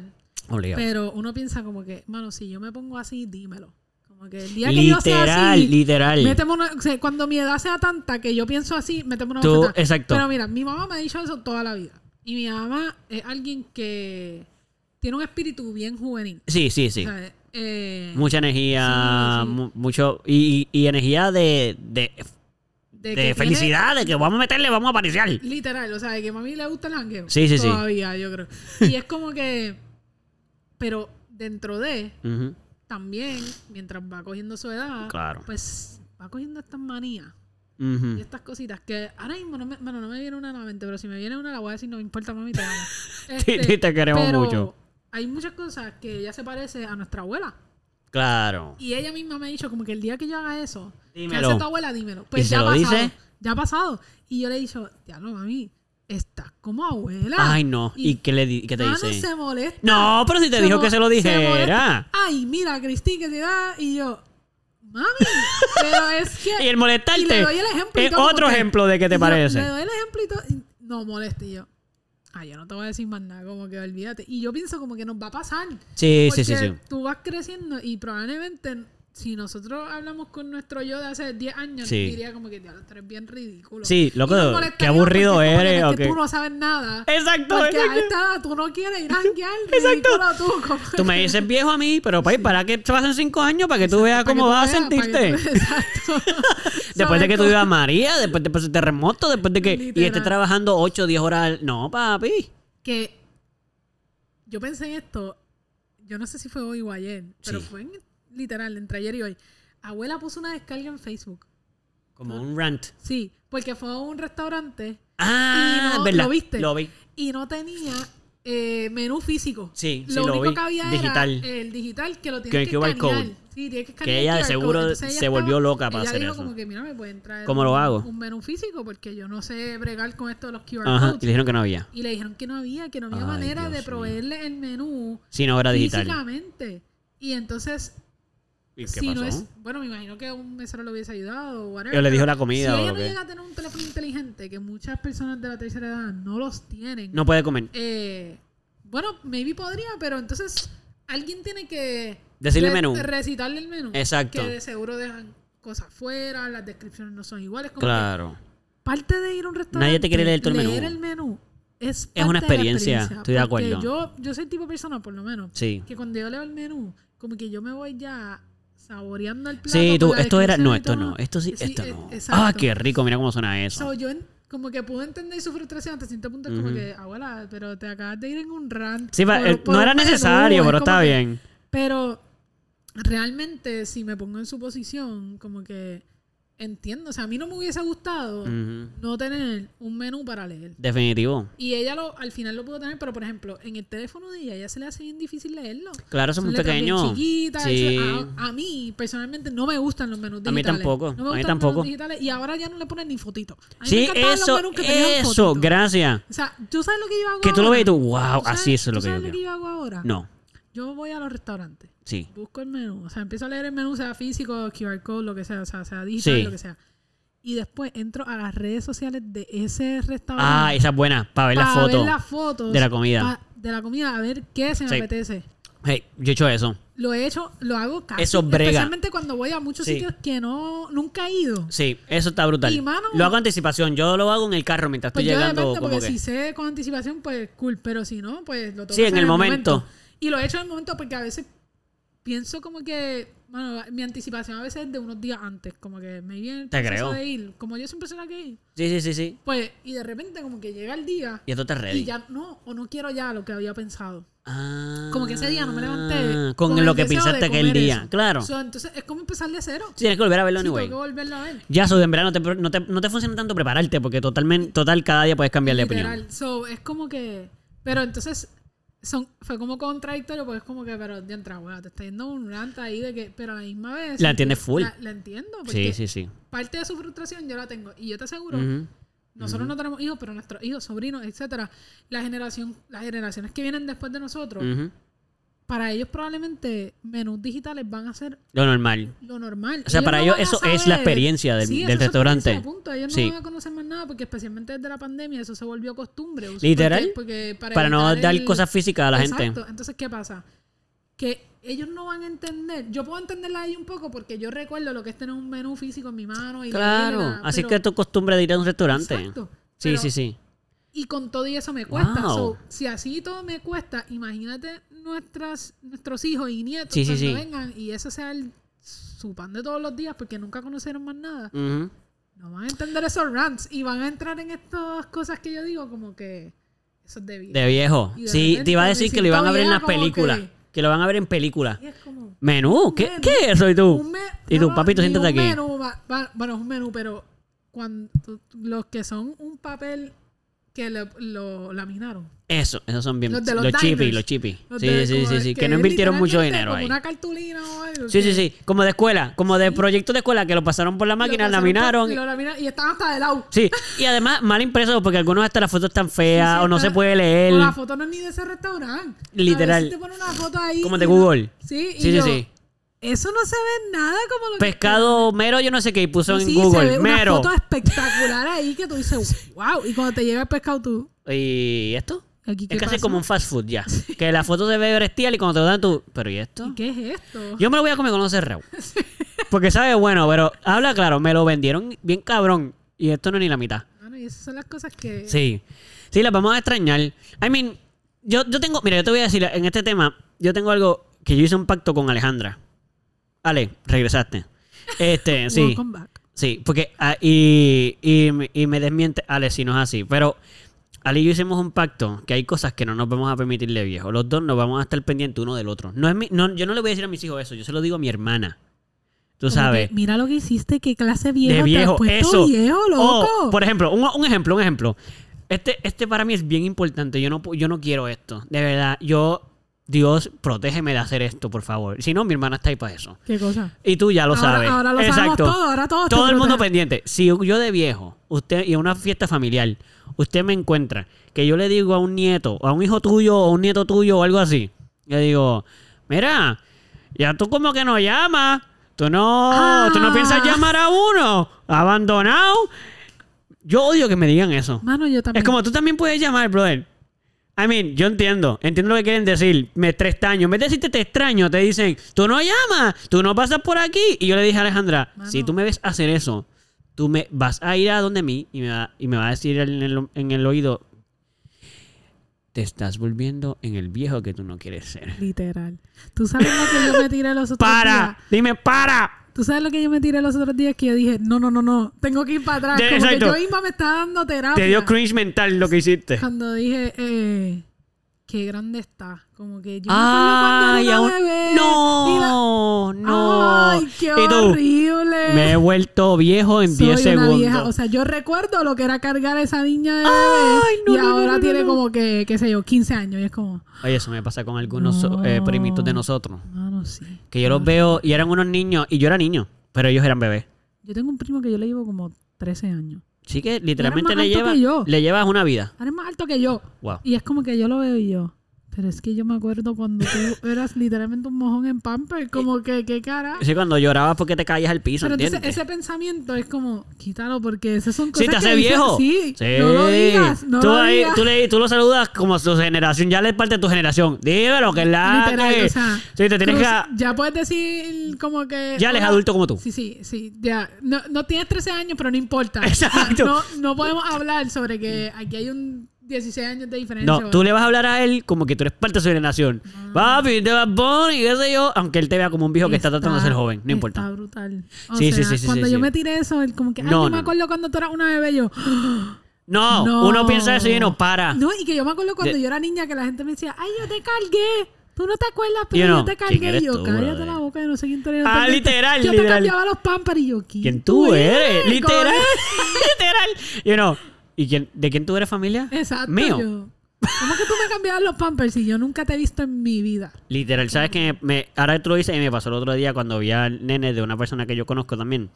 Obligado. pero uno piensa como que, mano, si yo me pongo así, dímelo. Como que el día que yo sea Literal, así, literal. méteme una- o sea, cuando mi edad sea tanta que yo pienso así, méteme una Tú, bofetada. exacto. Pero mira, mi mamá me ha dicho eso toda la vida. Y mi mamá es alguien que tiene un espíritu bien juvenil. Sí, sí, sí. O sea, eh, Mucha energía, Sí, sí. mu- mucho. Y, y- energía de, de, de de que tiene- felicidad, de que vamos a meterle, vamos a apariciar. Literal, o sea, de que a mí le gusta el jangueo. Sí, sí, sí. Todavía, yo creo. Y es como que Pero dentro de. también, mientras va cogiendo su edad, Claro. pues va cogiendo estas manías y estas cositas que ahora mismo no me, bueno, no me viene una a la mente, pero si me viene una la voy a decir, no me importa, mami, te amo. Este, te queremos pero mucho. Hay muchas cosas que ella se parece a nuestra abuela. Claro. Y ella misma me ha dicho como que el día que yo haga eso, ¿qué Dímelo. hace tu abuela? Dímelo. Pues ¿Y se ya lo ha pasado. dice? Ya ha pasado. Y yo le he dicho, diablo, mami, estás como abuela. Ay, no. ¿Y, Y- qué, le di- qué te dice? no se molesta. No, pero si te dijo que se lo dijera. molesta. Ay, mira, Cristín, que te da. Y yo, mami, pero es que. Y el molestarte Y le doy el ejemplo y es otro ejemplo de qué te yo parece. Le doy el ejemplo y todo. y no molesta. Y yo, ay, yo no te voy a decir más nada, como que olvídate. Y yo pienso como que nos va a pasar. Sí, sí, sí, sí. Tú vas creciendo y probablemente si nosotros hablamos con nuestro yo de hace 10 años, Sí. diría como que diablo, eres bien ridículo. Sí, Y loco, qué aburrido que eres, es o que tú no sabes nada. Exacto, Porque a exacto. esta edad tú no quieres ir a janguear, Exacto. tú. como- Tú me dices viejo a mí, pero país, ¿para qué pasen cinco años? Para que tú veas que cómo vas a sentirte. que tú- Exacto. Después de ¿Sabes que tú a María, después de ese terremoto, después de que... Y Literal. estés trabajando 8 o 10 horas... al- No, papi. Que yo pensé en esto, yo no sé si fue hoy o ayer, pero Sí. fue en- literal, entre ayer y hoy. Abuela puso una descarga en Facebook. Como un rant. Sí, porque fue a un restaurante Ah, Y no- ¿verdad? ¿lo viste? Lo vi. y no tenía eh, menú físico. Sí, sí, lo lo único vi. que había Digital. era el digital que lo Que el que, QR escanear. code. Sí, tienes que escanear Que el ella de seguro ella se volvió loca para ella hacer dijo eso. como que, mira, me pueden traer ¿Cómo lo hago? un menú físico porque yo no sé bregar con esto de los QR Ajá, y codes. le dijeron que no había. Y le dijeron que no había, que no había Ay, manera Dios de proveerle el menú Si no era digital. físicamente. Y entonces, ¿Y qué si pasó? no es, bueno, me imagino que un mesero le hubiese ayudado o whatever, Yo le dijo la comida Si o ella lo no llega a tener un teléfono inteligente, que muchas personas de la tercera edad no los tienen, No puede comer. eh, bueno, maybe podría, pero entonces alguien tiene que Decirle re- menú. recitarle el menú. Exacto. Que de seguro dejan cosas fuera, las descripciones no son iguales. Como Claro. parte de ir a un restaurante, Nadie te quiere leer todo el menú. leer el menú es, Es una de experiencia, estoy de acuerdo. Yo, yo soy el tipo de persona, por lo menos, Sí. que cuando yo leo el menú, como que yo me voy ya saboreando el plato. Sí, tú, esto era. No, esto no. Esto sí, Sí, esto eh, no. Ah, qué rico. Mira cómo suena eso. So, yo en- como que pude entender su frustración hasta cierto punto. Como que, abuela, pero te acabas de ir en un rant. Sí, por- eh, por no era necesario, es pero está que- bien. Pero realmente, si me pongo en su posición, como que entiendo. O sea, a mí no me hubiese gustado Ujú. no tener un menú para leer. Definitivo. Y ella lo, al final lo pudo tener, pero por ejemplo, en el teléfono de ella, ella se le hace bien difícil leerlo. Claro, somos letras bien pequeños. chiquitas, Sí. a, a mí, personalmente, no me gustan los menús A mí digitales. tampoco, No me a mí gustan los tampoco. menús digitales. Y ahora ya no le ponen ni fotito. A mí me Sí, los eso, menús que eso, gracias. O sea, ¿tú sabes lo que yo hago Que tú lo ves y tú, wow, ¿Tú sabes- así es lo tú que yo sabes lo que yo hago ahora? No, Yo voy a los restaurantes, sí. busco el menú, o sea, empiezo a leer el menú, sea físico, QR code, lo que sea, o sea, sea digital, Sí. lo que sea. Y después entro a las redes sociales de ese restaurante. Ah, esa es buena, para ver la para foto ver las fotos de la comida. pa- de la comida, a ver qué se me Sí. apetece. Hey, yo he hecho eso. Lo he hecho, lo hago casi. Eso brega. Especialmente cuando voy a muchos Sí. sitios que no nunca he ido. Sí, eso está brutal. Y, mano- lo hago anticipación. Yo lo hago en el carro mientras Pues estoy yo llegando. depende, como porque que... si sé con anticipación, pues cool. Pero si no, pues lo tengo Sí, que en el momento. Y lo he hecho en el momento porque a veces pienso como que, bueno, mi anticipación a veces es de unos días antes. Como que me viene el Te proceso creo. de ir. Como yo siempre soy la que ir. Sí, sí, sí, sí. Pues, y de repente como que llega el día Y esto está ready. y ya no, o no quiero ya lo que había pensado. Ah, Como que ese día no me levanté Con, lo que pensaste que el comer día. eso. Claro. So, entonces es como empezar de cero. Sí, tienes que volver a verlo Sí, anyway. tengo que volverlo a ver. Ya, so, en verano no te, no, te, no te funciona tanto prepararte porque totalmente, total, cada día puedes cambiar de opinión. So, es como que. Pero entonces. Son, fue como contradictorio porque es como que, pero de entrada, bueno, te está yendo un rant ahí de que, pero a la misma vez. La entiendes full. La, la entiendo, Sí, porque sí, sí. parte de su frustración yo la tengo. Y yo te aseguro, nosotros no tenemos hijos, pero nuestros hijos, sobrinos, etcétera, la generación, las generaciones que vienen después de nosotros. Para ellos probablemente menús digitales van a ser Lo normal. lo normal. O sea, para no ellos eso es la experiencia del- Sí, del restaurante. experiencia, punto. Ellos Sí. no van a conocer más nada porque especialmente desde la pandemia eso se volvió costumbre. Literal. Porque, porque Para no dar el- cosas físicas a la gente. Exacto. Entonces, ¿qué pasa? Que ellos no van a entender. Yo puedo entenderla ahí un poco porque yo recuerdo lo que es tener un menú físico en mi mano. Y Claro. Así pero- que es tu costumbre de ir a un restaurante. Exacto. Sí, Pero- sí, sí. Y con todo y eso me cuesta. Wow. So, si así todo me cuesta, imagínate nuestras, nuestros hijos y nietos Sí, cuando sí. vengan y eso sea el, su pan de todos los días porque nunca conocieron más nada. No van a entender esos rants y van a entrar en estas cosas que yo digo como que eso es de vida. De viejo. De Sí, te iba a decir que lo iban a ver en las películas. que- que lo van a ver en película. Y es como... Menú, ¿qué, menú. ¿qué es eso? ¿Y tú? me- y tú, no, papito, siéntate un aquí. menú, va- va- bueno, es un menú, pero cuando los que son un papel que lo, lo laminaron. Eso, esos son bien. Los de los chippy, los chippy. Los Sí, de- sí, sí, de- sí. Que, no invirtieron mucho dinero como ahí. una cartulina o algo. Sí, que sí, sí. Como de escuela, como de proyectos de escuela que lo pasaron por la máquina, laminaron. por- lo laminaron y estaban hasta de lado. Sí, y además mal impreso porque algunos hasta las fotos están feas Sí, sí, o no está- se puede leer. O la foto no es ni de ese restaurante. Literal. A veces te ponen una foto ahí. Como de y Google. no- sí, y Sí, sí, sí. Eso no se ve nada como lo que- Pescado mero, yo no sé qué, y puso en sí, se Google. ve una mero. foto espectacular ahí que tú dices, wow. Y cuando te llega el pescado, tú. ¿Y esto? Aquí, ¿qué Es casi como un fast food ya. Que la foto se ve bestial y cuando te lo dan tú. ¿Pero y esto? ¿Y qué es esto? Yo me lo voy a comer con un cerrado. Porque sabe bueno, pero habla claro, me lo vendieron bien cabrón. Y esto no es ni la mitad. Bueno, y esas son las cosas que. Sí. Sí, las vamos a extrañar. I mean, yo, yo tengo. Mira, yo te voy a decir, en este tema, yo tengo algo que yo hice un pacto con Alejandra. Ale, regresaste. Este, sí. Back. Sí, porque. ah, y, y, me- y me desmiente Ale si no es así. Pero Ale y yo hicimos un pacto que hay cosas que no nos vamos a permitir de viejo. Los dos nos vamos a estar pendientes uno del otro. No es mi- no, yo no le voy a decir a mis hijos eso, yo se lo digo a mi hermana. Tú Como sabes. mira lo que hiciste, qué clase viejo. de te has viejo, puesto eso. viejo, O, loco. por ejemplo, un, un ejemplo, un ejemplo. Este, este para mí es bien importante. Yo no, yo no quiero esto. De verdad, yo. Dios, protégeme de hacer esto, por favor. Si no, mi hermana está ahí para eso. ¿Qué cosa? Y tú ya lo Ahora- sabes. ahora lo sabemos todo, ahora todos te Todo el mundo pendiente. Si yo de viejo, usted y en una fiesta familiar, usted me encuentra que yo le digo a un nieto, o a un hijo tuyo, o a un nieto tuyo, o algo así, le digo, mira, ya tú como que no llamas. Tú no, tú no Ah. piensas llamar a uno. Abandonado. Yo odio que me digan eso. Mano, yo también. Es como tú también puedes llamar, brother. I mean, yo entiendo, entiendo lo que quieren decir. Me te extraño. En vez de decirte te extraño, te dicen, tú no llamas, tú no pasas por aquí. Y yo le dije a Alejandra, Mano. si tú me ves hacer eso, tú me vas a ir a donde mí y me va, y me va a decir en el, en el oído, te estás volviendo en el viejo que tú no quieres ser. Literal. ¿Tú sabes lo que yo me tiré los otros días? ¡Para! Dime, para. ¿Tú sabes lo que yo me tiré los otros días? Que yo dije, no, no, no, no, tengo que ir para atrás. De- Como exacto. que yo misma me estaba dando terapia. Te dio cringe mental lo que hiciste. Cuando dije, eh, qué grande está. Como que yo Ay, me acuerdo aún- cuando era una bebé. y la- No, no. Ay, qué horrible. me he vuelto viejo en Soy 10 una segundos. vieja. O sea, yo recuerdo lo que era cargar a esa niña de bebé. Ay, no, y no, ahora no, tiene como que, qué sé yo, 15 años. Y es como, Oye, eso me pasa con algunos No. eh, primitos de nosotros. ah, Que yo los veo y eran unos niños, y yo era niño, pero ellos eran bebés. Yo tengo un primo que yo le llevo como 13 años. Sí que literalmente le, lleva, le llevas una vida. Ahora es más alto que yo. Wow. Y es como que yo lo veo y yo. Pero es que yo me acuerdo cuando tú eras literalmente un mojón en pamper. Como que, ¿qué cara? Sí, cuando llorabas porque te caías al piso, Pero ese pensamiento es como, quítalo porque esas son Sí, cosas te que hace dicen- viejo. Sí, no lo digas, no tú, lo ahí- digas. tú, le- tú lo saludas como su generación, ya le es parte de tu generación. Dímelo, que es la Literal, que- o sea, Sí, te tienes cruz- que... Ya puedes decir como que... Ya eres adulto como tú. Sí, sí, sí, ya. No, no tienes 13 años, pero no importa. Exacto. No, no podemos hablar sobre que aquí hay un 16 años de diferencia. No, tú le vas a hablar a él como que tú eres parte de su generación. Papi, te vas y qué sé yo. Aunque él te vea como un viejo que está tratando de ser joven. No Está importa. brutal. O Sí, sí, sea, sí, sí, Cuando sí, yo sí. me tiré eso, él como que, ay, No, yo no, me acuerdo cuando tú eras una bebé, yo, No, no. uno piensa eso y no para. No, y que yo me acuerdo cuando De- yo era niña que la gente me decía, ay, yo te cargué. Tú no te acuerdas, Yo pero yo, no. te ¿Quién cargué. Y yo, tú, cállate la boca, yo no sé quién tú eres. Ah, Yo te- literal, Yo te literal. cambiaba los pampers y yo, ¿quién, ¿Quién tú eres? ¿Cómo Literal. Literal. You know, ¿Y quién, de quién tú eres familia? Exacto. Mío. yo, ¿Cómo que tú me cambiabas los pampers y yo nunca te he visto en mi vida? Literal, ¿sabes qué? Me, ahora tú lo dices y me pasó el otro día cuando vi al nene de una persona que yo conozco también.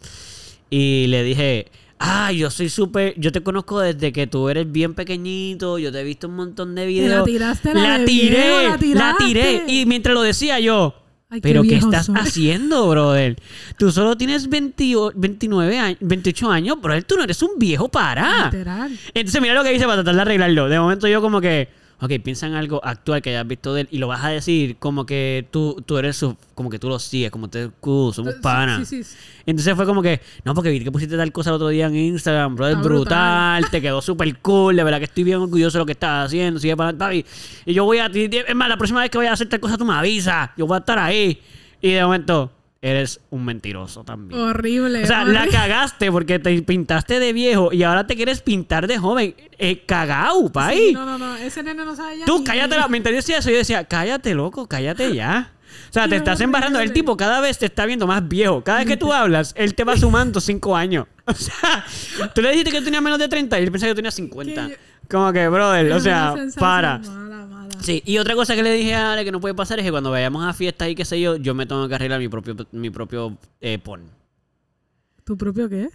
Y le dije, ah, yo soy súper, yo te conozco desde que tú eres bien pequeñito, yo te he visto un montón de videos. la tiraste, la de tiré, la la tiré. Y mientras lo decía yo, Ay, pero ¿qué estás soy. haciendo, brother? Tú solo tienes 20 29 años, 28 años, brother, tú no eres un viejo para. Literal. Entonces mira lo que dice para tratar de arreglarlo. De momento yo como que, ok, piensa en algo actual que hayas visto de él y lo vas a decir como que tú, tú eres su, como que tú lo sigues, como te cool, somos panas. Sí, sí, sí. Entonces fue como que, no, porque vi que pusiste tal cosa el otro día en Instagram, bro, es Está brutal, te quedó súper cool, de verdad que estoy bien orgulloso de lo que estás haciendo, sigue para papi. Y yo voy a, ti- es más, la próxima vez que vaya a hacer tal cosa tú me avisas, yo voy a estar ahí. Y de momento, eres un mentiroso también. Horrible. O sea, la cagaste porque te pintaste de viejo y ahora te quieres pintar de joven. Eh, cagao, país. Sí, no, no, no. Ese nene no sabe ya. Tú ni- cállate la. Mientras yo decía eso, yo decía, cállate, loco, cállate ya. O sea, te estás embarrando. El tipo cada vez te está viendo más viejo. Cada vez que tú hablas, él te va sumando cinco años. O sea, tú le dijiste que tenía menos de 30 y él pensaba que tenía 50. Que yo- Como que, brother, o sea, para. Mala. Sí, y otra cosa que le dije a Ale que no puede pasar es que cuando vayamos a fiestas y qué sé yo, yo me tengo que arreglar mi propio, mi propio eh, pon. ¿Tu propio qué?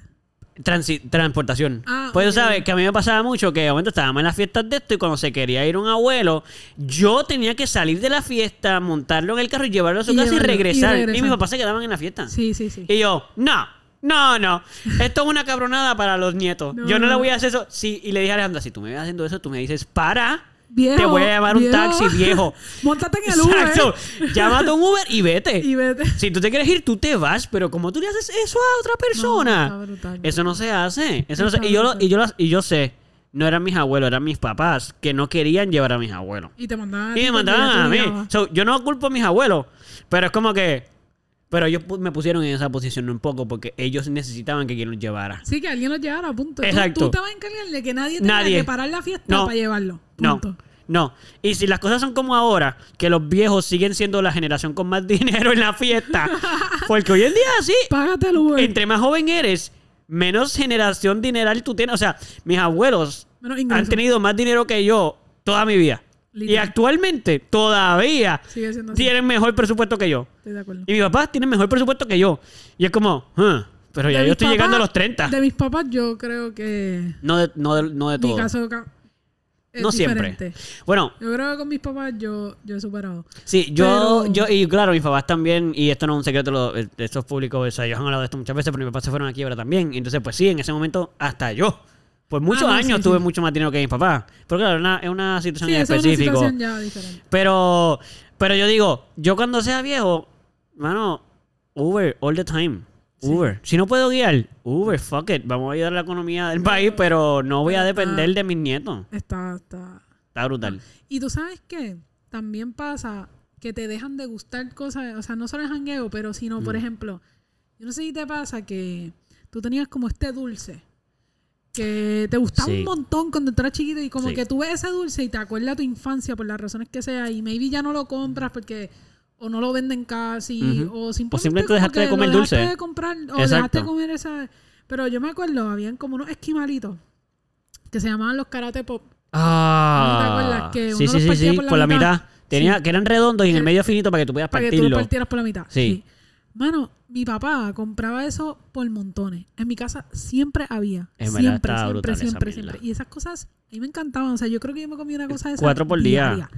Transi- transportación. Ah, pues ok. tú sabes que a mí me pasaba mucho que de momento estábamos en las fiestas de esto y cuando se quería ir un abuelo, yo tenía que salir de la fiesta, montarlo en el carro y llevarlo a su Y casa y llevarlo, y regresar. Y, regresar. mis papás se quedaban en la fiesta. Sí, sí, sí. Y yo, no, no, no. Esto es una cabronada para los nietos. No, yo no le voy a hacer eso. Sí, y le dije a Alejandra, si tú me ves haciendo eso, tú me dices, para. Viejo, te voy a llamar un taxi, viejo. Móntate en el Uber. Exacto. Llámate un Uber y vete. Y vete. Si tú te quieres ir, tú te vas, pero como tú le haces eso a otra persona, está brutal. eso no se hace. Eso no se- y, yo lo- y, yo las- y yo sé, no eran mis abuelos, eran mis papás que no querían llevar a mis abuelos. Y te mandaban Y me mandaban a mí. So, yo no culpo a mis abuelos, pero es como que... Pero ellos me pusieron en esa posición un poco porque ellos necesitaban que quien los llevara. Sí, que alguien los llevara, punto. Tú- Exacto. Tú, te vas a encargar de que nadie tenga Nadie. que parar la fiesta No. para llevarlo. No, Punto. no. Y si las cosas son como ahora, que los viejos siguen siendo la generación con más dinero en la fiesta, porque hoy en día sí, Págate el Uber. entre más joven eres, menos generación dineral tú tienes. O sea, mis abuelos han tenido más dinero que yo toda mi vida. Y actualmente todavía tienen mejor presupuesto que yo. Estoy de acuerdo. Y mis papás tienen mejor presupuesto que yo. Y es como, "Huh, pero ya De yo estoy papás- llegando a los 30. De mis papás, yo creo que No de, no de, no de mi todo. caso ca- es no siempre. Bueno, Yo creo que con mis papás yo, yo he superado. Sí, yo, Pero- yo, y claro, mis papás también, y esto no es un secreto, lo- de estos públicos, o sea, ellos han hablado de esto muchas veces, pero mis papás se fueron a quiebra también. Y entonces, pues sí, en ese momento, hasta yo. Por muchos Ah, no, años sí, tuve sí. mucho más dinero que mis papás. Pero claro, es una, es una situación Sí, esa es específico. Pero, pero yo digo, yo cuando sea viejo, mano, Uber, all the time. Uber. Si no puedo guiar, Uber, fuck it. Vamos a ayudar a la economía del país, pero no voy a depender de mis nietos. Está, está. Está brutal. Y tú sabes qué? También pasa que te dejan de gustar cosas, o sea, no solo el jangueo, pero sino, por Mm. ejemplo, yo no sé si te pasa que tú tenías como este dulce que te gustaba Sí. un montón cuando tú eras chiquito y como Sí. que tú ves ese dulce y te acuerdas de tu infancia por las razones que sea y maybe ya no lo compras porque o no lo venden casi Ujú. o simplemente, simplemente como dejaste de comer lo dejaste dulce. de comprar o Exacto. dejaste de comer esa pero yo me acuerdo habían como unos esquimalitos que se llamaban los karate pop Ah, ¿No te acuerdas que sí, uno sí, los sí, por la por la mitad? mitad. Tenía, que eran redondos y en el medio finito para que tú puedas para que tú lo partirlo. partieras por la mitad. Sí. Mano, mi papá compraba eso por montones. En mi casa siempre había. En verdad siempre, siempre, siempre, siempre. Y esas cosas a mí me encantaban. O sea, yo creo que yo me comía una cosa de esas Cuatro por día. diaria.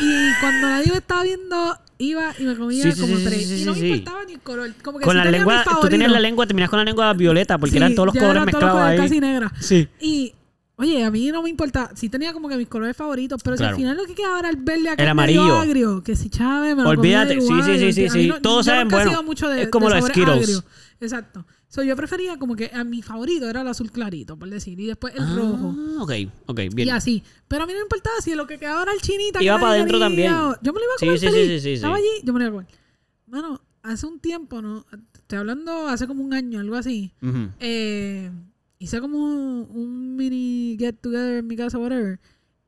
Y cuando nadie me estaba viendo, iba y me comía Sí, sí, como sí, tres. y no me importaba ni el color. Como que Con sí la tenía lengua, tú tenías la lengua, terminas con la lengua violeta porque eran todos los colores mezclados ahí. casi negra. Sí. Y, oye, a mí no me importa. Sí tenía como que mis colores favoritos, pero si al final lo que quedaba era el verde aquel El amarillo. agrio, que si chave me lo Olvídate, sí, igual, sí, sí, sí, mí sí. no- Todos saben, bueno, mucho de- es como de los Skittles. agrios. Exacto. So, yo prefería como que a mi favorito era el azul clarito, por decir, y después el Ah, rojo. Ok, ok, bien. Y así. Pero a mí no me importaba si lo que quedaba era el chinita. Iba que pa' nadie adentro también. o- Yo me lo iba a Sí, comer sí, sí, feliz. sí, sí, Estaba sí. allí, yo me lo iba a comer. Mano, hace un tiempo, ¿no? Estoy hablando hace como un año, algo así. Eh, hice como un, mini get together en mi casa, whatever.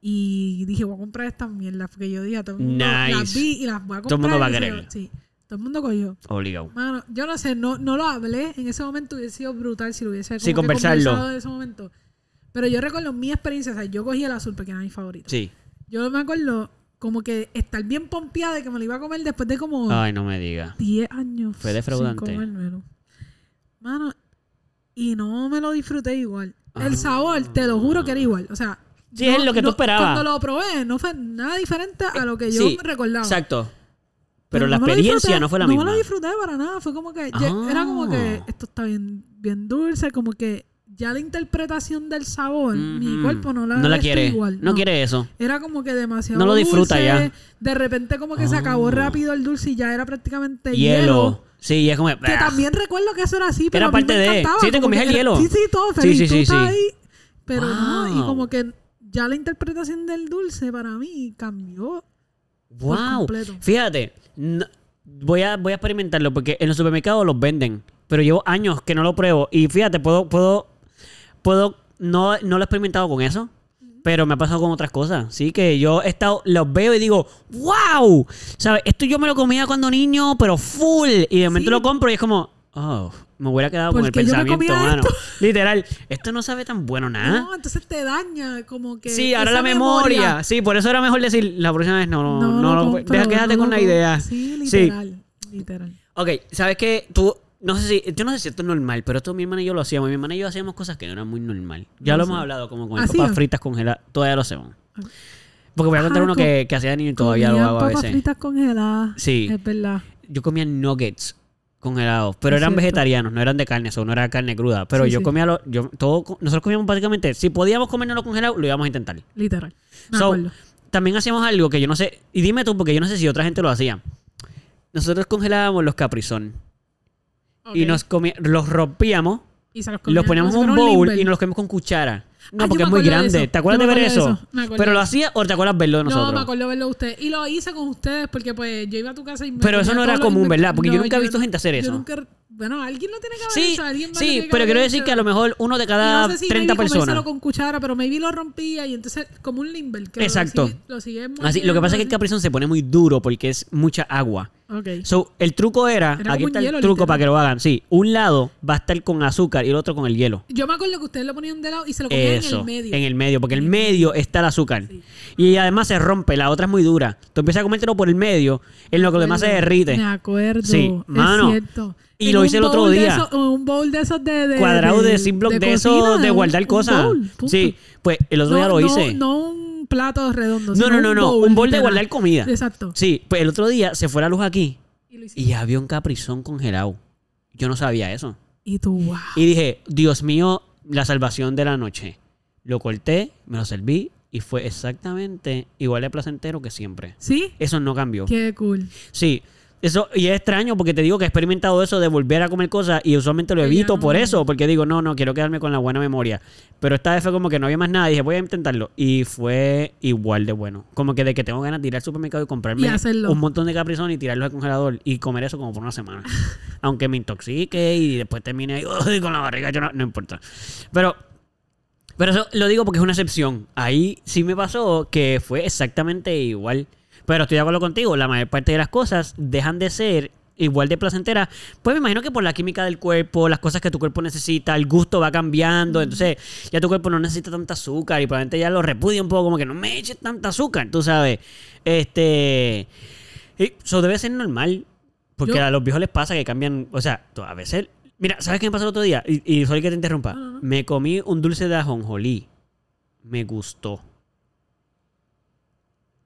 Y dije, voy a comprar estas mierdas. Porque yo dije, a todo el mundo las Nice. vi y las voy a comprar. Todo el mundo va a se- querer. Sí, todo el mundo cogió. Obligado. Mano, yo no sé, no, no lo hablé. En ese momento hubiese sido brutal si lo hubiese como Sí, que conversarlo. conversado en ese momento. Pero yo recuerdo mi experiencia. O sea, yo cogí el azul porque era mi favorito. Sí. Yo me acuerdo como que estar bien pompeada de que me lo iba a comer después de como Ay, no me digas. 10 años. Fue defraudante. Sin comérmelo. Mano, y no me lo disfruté igual. Ah. El sabor, te lo juro que era igual. O sea, Sí, es lo que tú esperabas. Cuando lo probé, no fue nada diferente a lo que yo Sí, recordaba. Exacto. Pero, la no experiencia disfruté, no fue la no misma. me lo disfruté para nada. Fue como que. ya- Era como que Ah. esto está bien, bien dulce. Como que ya la interpretación del sabor, mi cuerpo no la, No la quiere. igual. No quiere eso. Era como que demasiado No lo disfruta dulce. ya. De repente como que se acabó Ah. rápido el dulce y ya era prácticamente hielo. Hielo. Sí, es como. Que también recuerdo que eso era así, pero Era a mí parte me de- sí, te comías el hielo. Sí, sí, todo feliz. sí, sí, ahí, pero no, y como que ya la interpretación del dulce para mí cambió. Wow. completo. Fíjate. no- voy a, voy a experimentarlo porque en los supermercados los venden. Pero llevo años que no lo pruebo. Y fíjate, puedo, puedo, puedo, no, no lo he experimentado con eso. Pero me ha pasado con otras cosas. Sí, que yo he estado, los veo y digo, ¡Wow! ¿Sabes? Esto yo me lo comía cuando niño, pero full. Y de momento Sí. lo compro y es como, oh, me hubiera quedado con el Porque yo me pensamiento, comía mano. esto. Literal, esto no sabe tan bueno nada. No, entonces te daña como que. Sí, ahora esa la memoria. Sí, por eso era mejor decir la próxima vez no, no, No, lo compro, deja, quédate no con lo la compro. idea. Sí, Sí. literal. Literal. Ok, ¿sabes qué? Tú, no sé si, yo no sé si esto es normal, pero esto mi hermana y yo lo hacíamos. Mi hermana y yo hacíamos cosas que no eran muy normal. Ya No lo sé. hemos hablado, como con el ¿Hacían? papas fritas congeladas. Todavía lo hacemos. Porque voy a contar Ah, uno que, que hacía de niño y todavía lo hago a papas veces. fritas congeladas. Sí. Es verdad. Yo comía nuggets congelados, pero Es eran cierto. vegetarianos, no eran de carne, eso no era carne cruda. Pero Sí, yo sí. comía lo, yo, todo, nosotros comíamos básicamente, si podíamos comérnoslo congelado, lo íbamos a intentar. Literal. Me So, acuerdo. también hacíamos algo que yo no sé, y dime tú, porque yo no sé si otra gente lo hacía. Nosotros congelábamos los caprizón y nos los rompíamos, Y se los, poníamos en un bowl y nos los comíamos con cuchara. No, Ah, porque es muy grande. ¿Te acuerdas de ver eso? eso. ¿Pero lo hacía o te acuerdas verlo de No, nosotros? me acuerdo verlo de usted. Y lo hice con ustedes porque pues yo iba a tu casa y me Pero eso no era común, ¿verdad? Porque yo No, nunca he visto gente hacer yo eso. nunca- bueno, alguien lo tiene que haber Sí, hecho. Alguien más lo sí, tiene que pero haber quiero decir hecho. que a lo mejor uno de Y cada no sé si 30 maybe comérselo personas. con cuchara, pero maybe lo rompía y entonces como un limber. que lo Exacto. sigue- Lo sigue Así, lo que pasa es que el caprizón se pone muy duro porque es mucha agua. así. Ok. So, el truco era, Era aquí está el truco literal. para que lo hagan. Sí, un lado va a estar con azúcar y el otro con el hielo. Yo me acuerdo que ustedes lo ponían de lado y se lo comían Eso, en el medio. en el medio, porque el medio está el azúcar. Sí. Y además se rompe, la otra es muy dura. Tú empiezas a comértelo por el medio, en lo que lo demás se derrite. Me acuerdo. Sí, mano. Es cierto. Y En lo hice el otro de día. un bowl de esos de. de Cuadrado de Ziploc de, esos de guardar cosas. bowl. Sí, pues el otro no, día lo hice. No, un plato redondo. No, no, no, no, un bowl de guardar comida. Exacto. Sí, pues el otro día se fue la luz aquí Y lo y había un caprizón congelado. Yo no sabía eso. Y tú, wow. Y dije, Dios mío, la salvación de la noche. Lo corté, me lo serví y fue exactamente igual de placentero que siempre. ¿Sí? Eso no cambió. Qué cool. Sí. Eso, y es extraño porque te digo que he experimentado eso de volver a comer cosas y usualmente lo evito no- por eso, porque digo, no, no, quiero quedarme con la buena memoria. Pero esta vez fue como que no había más nada y dije, voy a intentarlo. Y fue igual de bueno. Como que de que tengo ganas de ir al supermercado y comprarme Y un montón de caprizón y tirarlo al congelador y comer eso como por una semana. Aunque me intoxique y después termine ahí "Uy, con la barriga, yo no, no importa. Pero pero eso lo digo porque es una excepción. Ahí sí me pasó que fue exactamente igual. Pero estoy de acuerdo contigo, la mayor parte de las cosas dejan de ser igual de placenteras. Pues me imagino que por la química del cuerpo, las cosas que tu cuerpo necesita, el gusto va cambiando. Entonces ya tu cuerpo no necesita tanta azúcar y probablemente ya lo repudia un poco, como que no me eches tanta azúcar, tú sabes. Este. Eso debe ser normal. Porque Yo- a los viejos les pasa que cambian. O sea, a veces. Mira, ¿sabes qué me pasó el otro día? Y, y sorry que te interrumpa. Me comí un dulce de ajonjolí. Me gustó.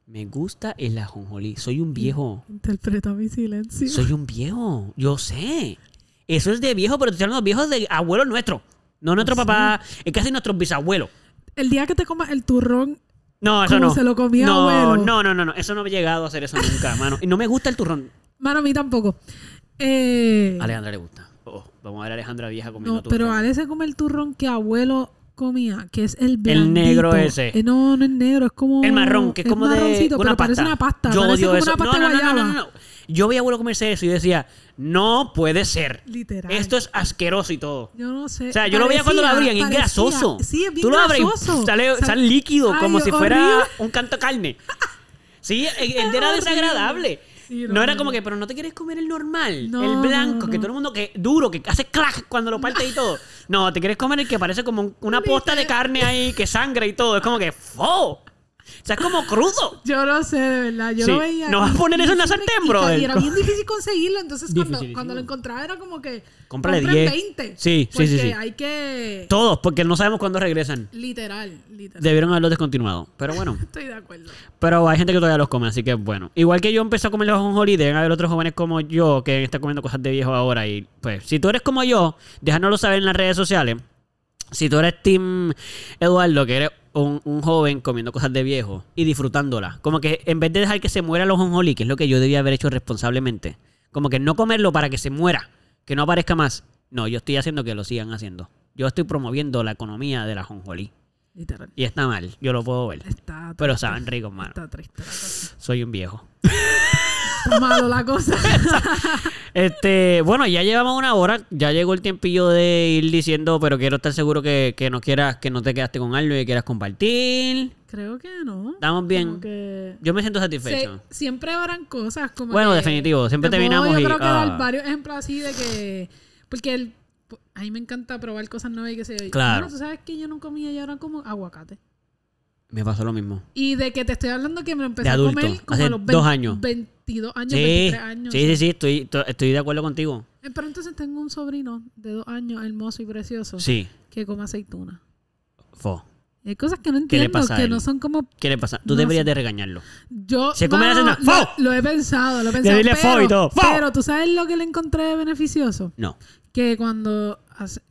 Me gusta el ajonjolí. Soy un viejo. Interpreta mi silencio. Soy un viejo. Yo sé. Eso es de viejo, pero hablando de viejos de abuelos nuestros. No nuestro papá. Es casi nuestros bisabuelos. El día que te comas el turrón, No, eso Como no. se lo comía no, abuelo. no, no, no, no. Eso no he llegado a hacer eso nunca, mano. Y no me gusta el turrón. mano, a mí tampoco. Eh, Alejandra le gusta. Oh, vamos a ver a Alejandra vieja comiendo no, turrón. pero Ale se come el turrón que abuelo comía, que es el blandito. negro ese. Eh, no, no es negro, es como... El marrón, que es como de una pero pasta. una pasta. Yo odio eso. una pasta no, no, no, no, no, no. Yo veía a abuelo comerse eso y decía, no puede ser. Literal. Esto es asqueroso y todo. Yo no sé. O sea, yo lo veía cuando lo abrían es grasoso. Sí, es bien Tú lo abres y sale, sale líquido, ay, como si fuera horrible. un canto de carne. Sí, era desagradable. Sí, no, no, era como que, pero no te quieres comer el normal, No, el blanco, que todo el mundo, que duro, que hace clac cuando lo parte y todo. No, te quieres comer el que parece como un- una posta de carne ahí, que sangra y todo. Es como que, ¡fo! O sea, es como crudo. Yo no sé, de verdad. Yo Sí. lo veía. ¿No vas a poner eso en la sartén? Y era bien difícil conseguirlo. Entonces, cuando, lo encontraba, era como que. Cómprale compren 10. 20. Sí, sí, sí, sí. hay que. Todos, porque no sabemos cuándo regresan. Literal, literal. Debieron haberlo descontinuado. Pero bueno. Estoy de acuerdo. Pero hay gente que todavía los come, así que bueno. Igual que yo empecé a comer los ajonjolí, deben haber otros jóvenes como yo que están comiendo cosas de viejo ahora. Y pues, si tú eres como yo, déjanoslo saber en las redes sociales. Si tú eres Team Eduardo, que eres un, un joven comiendo cosas de viejo y disfrutándolas. Como que en vez de dejar que se muera los ajonjolí, que es lo que yo debía haber hecho responsablemente. Como que no comerlo para que se muera, que no aparezca más. No, yo estoy haciendo que lo sigan haciendo. Yo estoy promoviendo la economía de la ajonjolí. Literal. Y está mal, yo lo puedo ver. Está Pero triste. saben ricos, mano. Está triste. Soy un viejo. Malo la cosa. Este, bueno, ya llevamos una hora. Ya llegó el tiempillo de ir diciendo, pero quiero estar seguro que, que no quieras, que no te quedaste con algo y que quieras compartir. Creo que no. Estamos bien. Que- Yo me siento Se- satisfecho. siempre habrán cosas como Bueno, que- definitivo, siempre te terminamos puedo, y- Yo creo que ah. dar varios ejemplos así de que... Porque el, a mí me encanta probar cosas nuevas y que se... Claro. Bueno, tú sabes que yo no comía y ahora como aguacate. Me pasó lo mismo. Y de que te estoy hablando que me lo empecé De adulto, a comer como hace a los dos años. 22 años, Sí, 23 años. sí, sí, sí, estoy, to- estoy de acuerdo contigo. Eh, Pero entonces tengo un sobrino de dos años, hermoso y precioso, Sí, que come aceituna. fo. Hay cosas que no ¿Qué le entiendo, pasa a que no son como... ¿Qué le pasa? Tú No deberías de regañarlo. Yo Se come la aceituna. ¡Fo! Lo, lo he pensado, lo he pensado. dile fo y pero, todo. ¡Fo! pero tú sabes lo que le encontré beneficioso. No, Que cuando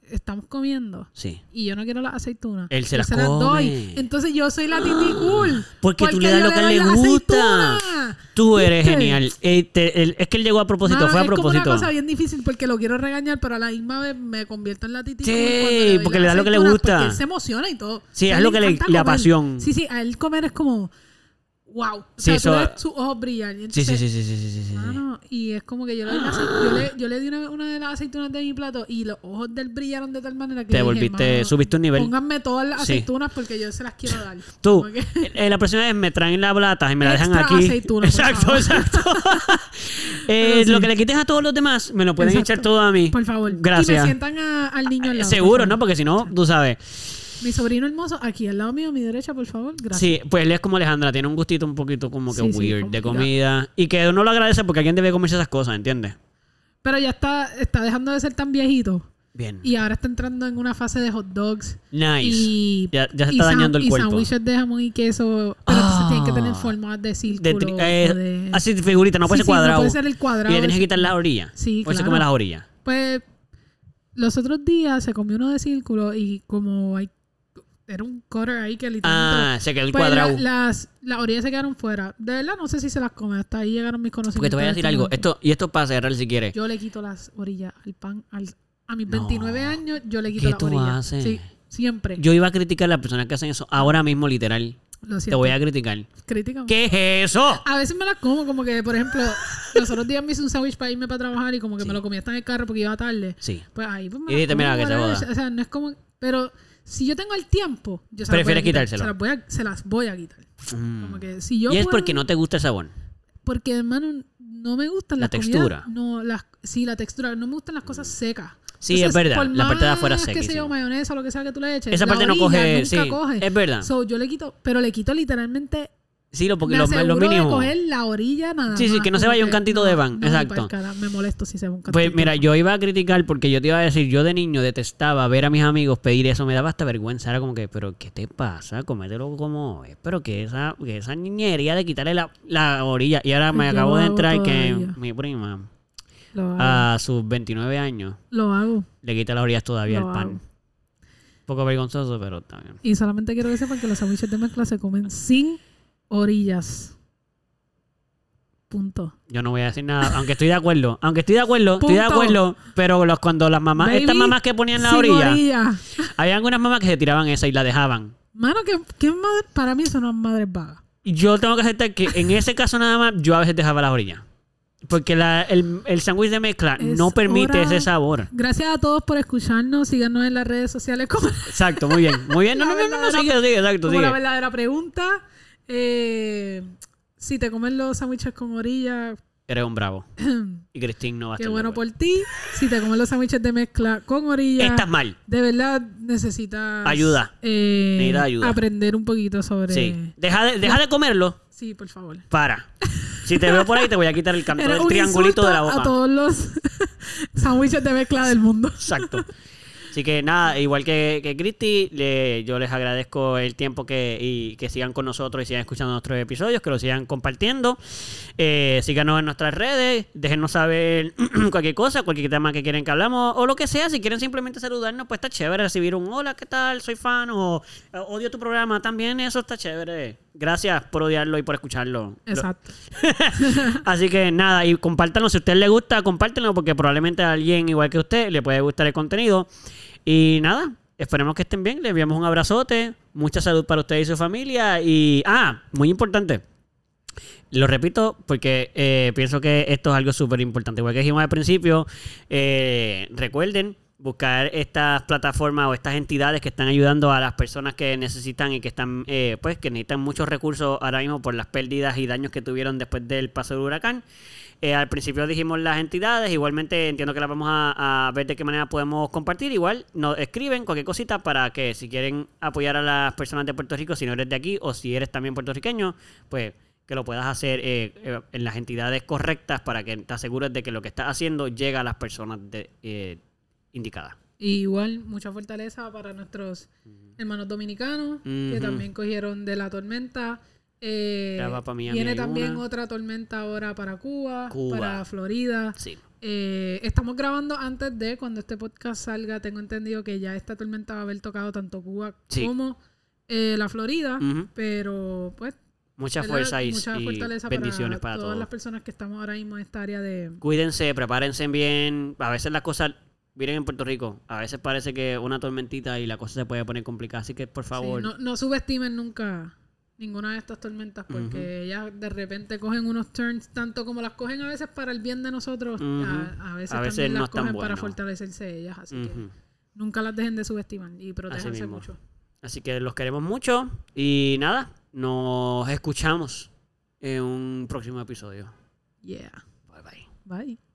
estamos comiendo sí. y yo no quiero las aceitunas, Él se yo las doy. come. Entonces yo soy la titi cool. Porque tú le das lo que doy le gusta. aceitunas. Tú eres ¿Viste? genial. Eh, te- el- es que él llegó a propósito, Mano, fue a es propósito. una cosa bien difícil porque lo quiero regañar, pero a la misma vez me convierto en la titi Sí, cool doy porque le da lo que le gusta. Porque él se emociona y todo. Sí, es lo que le- la pasión. Sí, sí, a él comer es como wow. O Sí, sea, tú ves sus ojos brillar. y Sí, sí, sí, sí, sí, sí, sí, sí. Mano, y es como que yo le, di la acei- yo le, yo le di una, una de las aceitunas de mi plato y los ojos de él brillaron de tal manera que Te dije, volviste, "Mano, subiste un nivel. Pónganme todas las aceitunas porque yo se las quiero dar. Tú, que- eh, la próxima vez me traen las latas y me las dejan aquí. aceituna, por exacto, exacto. Eh. Lo que le quites a todos los demás, me lo pueden Exacto. echar todo a mí. Por favor. Y me Gracias. sientan a- al niño al lado. por Seguro. ¿no? Porque si no, tú sabes. Mi sobrino hermoso, aquí al lado mío, a mi derecha, por favor. Gracias. Sí, pues él es como Alejandra, tiene un gustito un poquito como que Sí, sí, weird de comida. Y que uno lo agradece porque alguien debe comerse esas cosas, ¿entiendes? Pero ya está, está dejando de ser tan viejito. Bien. Y ahora está entrando en una fase de hot dogs. Nice. Y, Ya- ya se y está san- dañando el y cuerpo. sándwiches de jamón y queso. Pero entonces Ah. tienen que tener formas de De círculo. tri- eh, o de- Así de figurita, no puede Sí, ser sí, cuadrado. Puede ser el cuadrado. y le tienes que quitar las orillas. Sí, se claro. come las orillas. Pues los otros días se comió uno de círculo y como hay era un cutter ahí que literalmente Ah, se quedó el pues, cuadrado. la- las, las orillas se quedaron fuera. De verdad no sé si se las come. Hasta ahí llegaron mis conocimientos. Porque te voy a de decir algo. Esto, y esto para cerrar si quieres. Yo le quito las orillas al pan. Al, a mis No. 29 años yo le quito ¿Qué las tú orillas. haces? Sí, siempre. Yo iba a criticar a las personas que hacen eso. Ahora mismo, literal. Lo Te voy a criticar. Crítica. ¿Qué es eso? A veces me las como, como que, por ejemplo, los otros días me hice un sándwich para irme para trabajar y como que Sí. me lo comía hasta en el carro porque iba tarde. Sí. Pues ahí pues me Y dite, mira, que whatever. joda. O sea, no es como... Pero si yo tengo el tiempo, yo se Prefieres quitárselo. Se las voy a, se las voy a quitar. Mm. Como que si yo y es puedo- porque no te gusta el sabor. Porque, hermano, no me gustan La las comidas- textura. No, las, sí, la textura. No me gustan las cosas secas. Sí, es verdad, por la parte de afuera más que sea mayonesa o lo que sea que tú le eches. Esa parte no coge, nunca sí, coge. es verdad. So, yo le quito, pero le quito literalmente Sí, lo, me lo, lo de coger la orilla nada Sí, sí, más, que no se vaya un cantito de van, no, exacto. cara, me molesto si se va un cantito. Pues mira, yo iba a criticar porque yo te iba a decir, yo de niño detestaba ver a mis amigos pedir eso, me daba hasta vergüenza, era como que, pero ¿qué te pasa? Comételo como es, pero que esa, que esa niñería de quitarle la, la orilla. Y ahora me Yo acabo de entrar que todavía. mi prima, a sus 29 años, Lo hago. le quita las orillas todavía al pan. hago. Un poco vergonzoso, pero bien. Y solamente quiero que sepan que los sándwiches de mezcla se comen sin orillas. Punto. Yo no voy a decir nada, aunque estoy de acuerdo, aunque estoy de acuerdo, estoy de acuerdo, pero los, cuando las mamás, Baby, estas mamás que ponían la orilla, orilla. había algunas mamás que se tiraban esa y la dejaban. Mano, que, que madre, para mí son unas madres vagas. Yo tengo que aceptar que en ese caso nada más yo a veces dejaba las orillas. Porque la- el, el sándwich de mezcla Es no permite hora- ese sabor. Gracias a todos por escucharnos. Síganos en las redes sociales como, Exacto, muy bien. Muy bien. No, La no, no, no, sigue, sigue, exacto, como la sigue. verdadera pregunta. Eh, si te comen los sándwiches con orilla, Eres un bravo. Y Cristín no va a qué estar de bueno por ti. Si te comen los sándwiches de mezcla con orilla, Estás mal. de verdad necesitas Ayuda. eh, ayuda. aprender un poquito sobre. Sí. Deja de, deja de comerlo. Sí, por favor. Para. Si te veo por ahí, te voy a quitar el canto del triangulito de la a boca. todos los sándwiches de mezcla del mundo. Exacto. Así que nada, igual que, que Cristi, le- yo les agradezco el tiempo que, y que sigan con nosotros y sigan escuchando nuestros episodios, que lo sigan compartiendo. Eh, síganos en nuestras redes, déjenos saber cualquier cosa, cualquier tema que quieren que hablamos o lo que sea. Si quieren simplemente saludarnos, pues está chévere recibir un hola, ¿qué tal? Soy fan o odio tu programa. También eso está chévere. Gracias por odiarlo y por escucharlo. Lo- Exacto. Así que nada, y compártanlo. Si a usted le gusta, compártanlo porque probablemente a alguien igual que usted le puede gustar el contenido. Y nada, esperemos que estén bien. Les enviamos un abrazote. Mucha salud para usted y su familia. Y, ah, muy importante. lo repito porque eh, pienso que esto es algo súper importante. Igual que dijimos al principio, eh, recuerden buscar estas plataformas o estas entidades que están ayudando a las personas que necesitan y que están eh, pues que necesitan muchos recursos ahora mismo por las pérdidas y daños que tuvieron después del paso del huracán. Eh, al principio dijimos las entidades, igualmente entiendo que las vamos a, a ver de qué manera podemos compartir. Igual nos escriben cualquier cosita para que si quieren apoyar a las personas de Puerto Rico, si no eres de aquí o si eres también puertorriqueño, pues que lo puedas hacer eh, eh, en las entidades correctas para que te asegures de que lo que estás haciendo llega a las personas de, eh, indicadas. Y igual, mucha fortaleza para nuestros hermanos dominicanos, que también cogieron de la tormenta. Eh, Ya va pa' Miami, viene también una. otra tormenta ahora para Cuba, Cuba. para Florida. Sí. Eh, estamos grabando antes de cuando este podcast salga. Tengo entendido que ya esta tormenta va a haber tocado tanto Cuba Sí. como eh, la Florida. Pero, pues, Mucha fuerza y, mucha y fortaleza bendiciones para, para, todas todos. las personas que estamos ahora mismo en esta área de. Cuídense, prepárense bien. A veces las cosas, miren en Puerto Rico, a veces parece que una tormentita y la cosa se puede poner complicada. Así que por Sí, favor, no, no subestimen nunca ninguna de estas tormentas porque ellas de repente cogen unos turns, tanto como las cogen a veces para el bien de nosotros, Ujú. a, a veces A veces también no las cogen para fortalecerse ellas. Así que nunca las dejen de subestimar y protéjanse mucho. Así que los queremos mucho. Y nada, nos escuchamos en un próximo episodio. Yeah. Bye bye. Bye.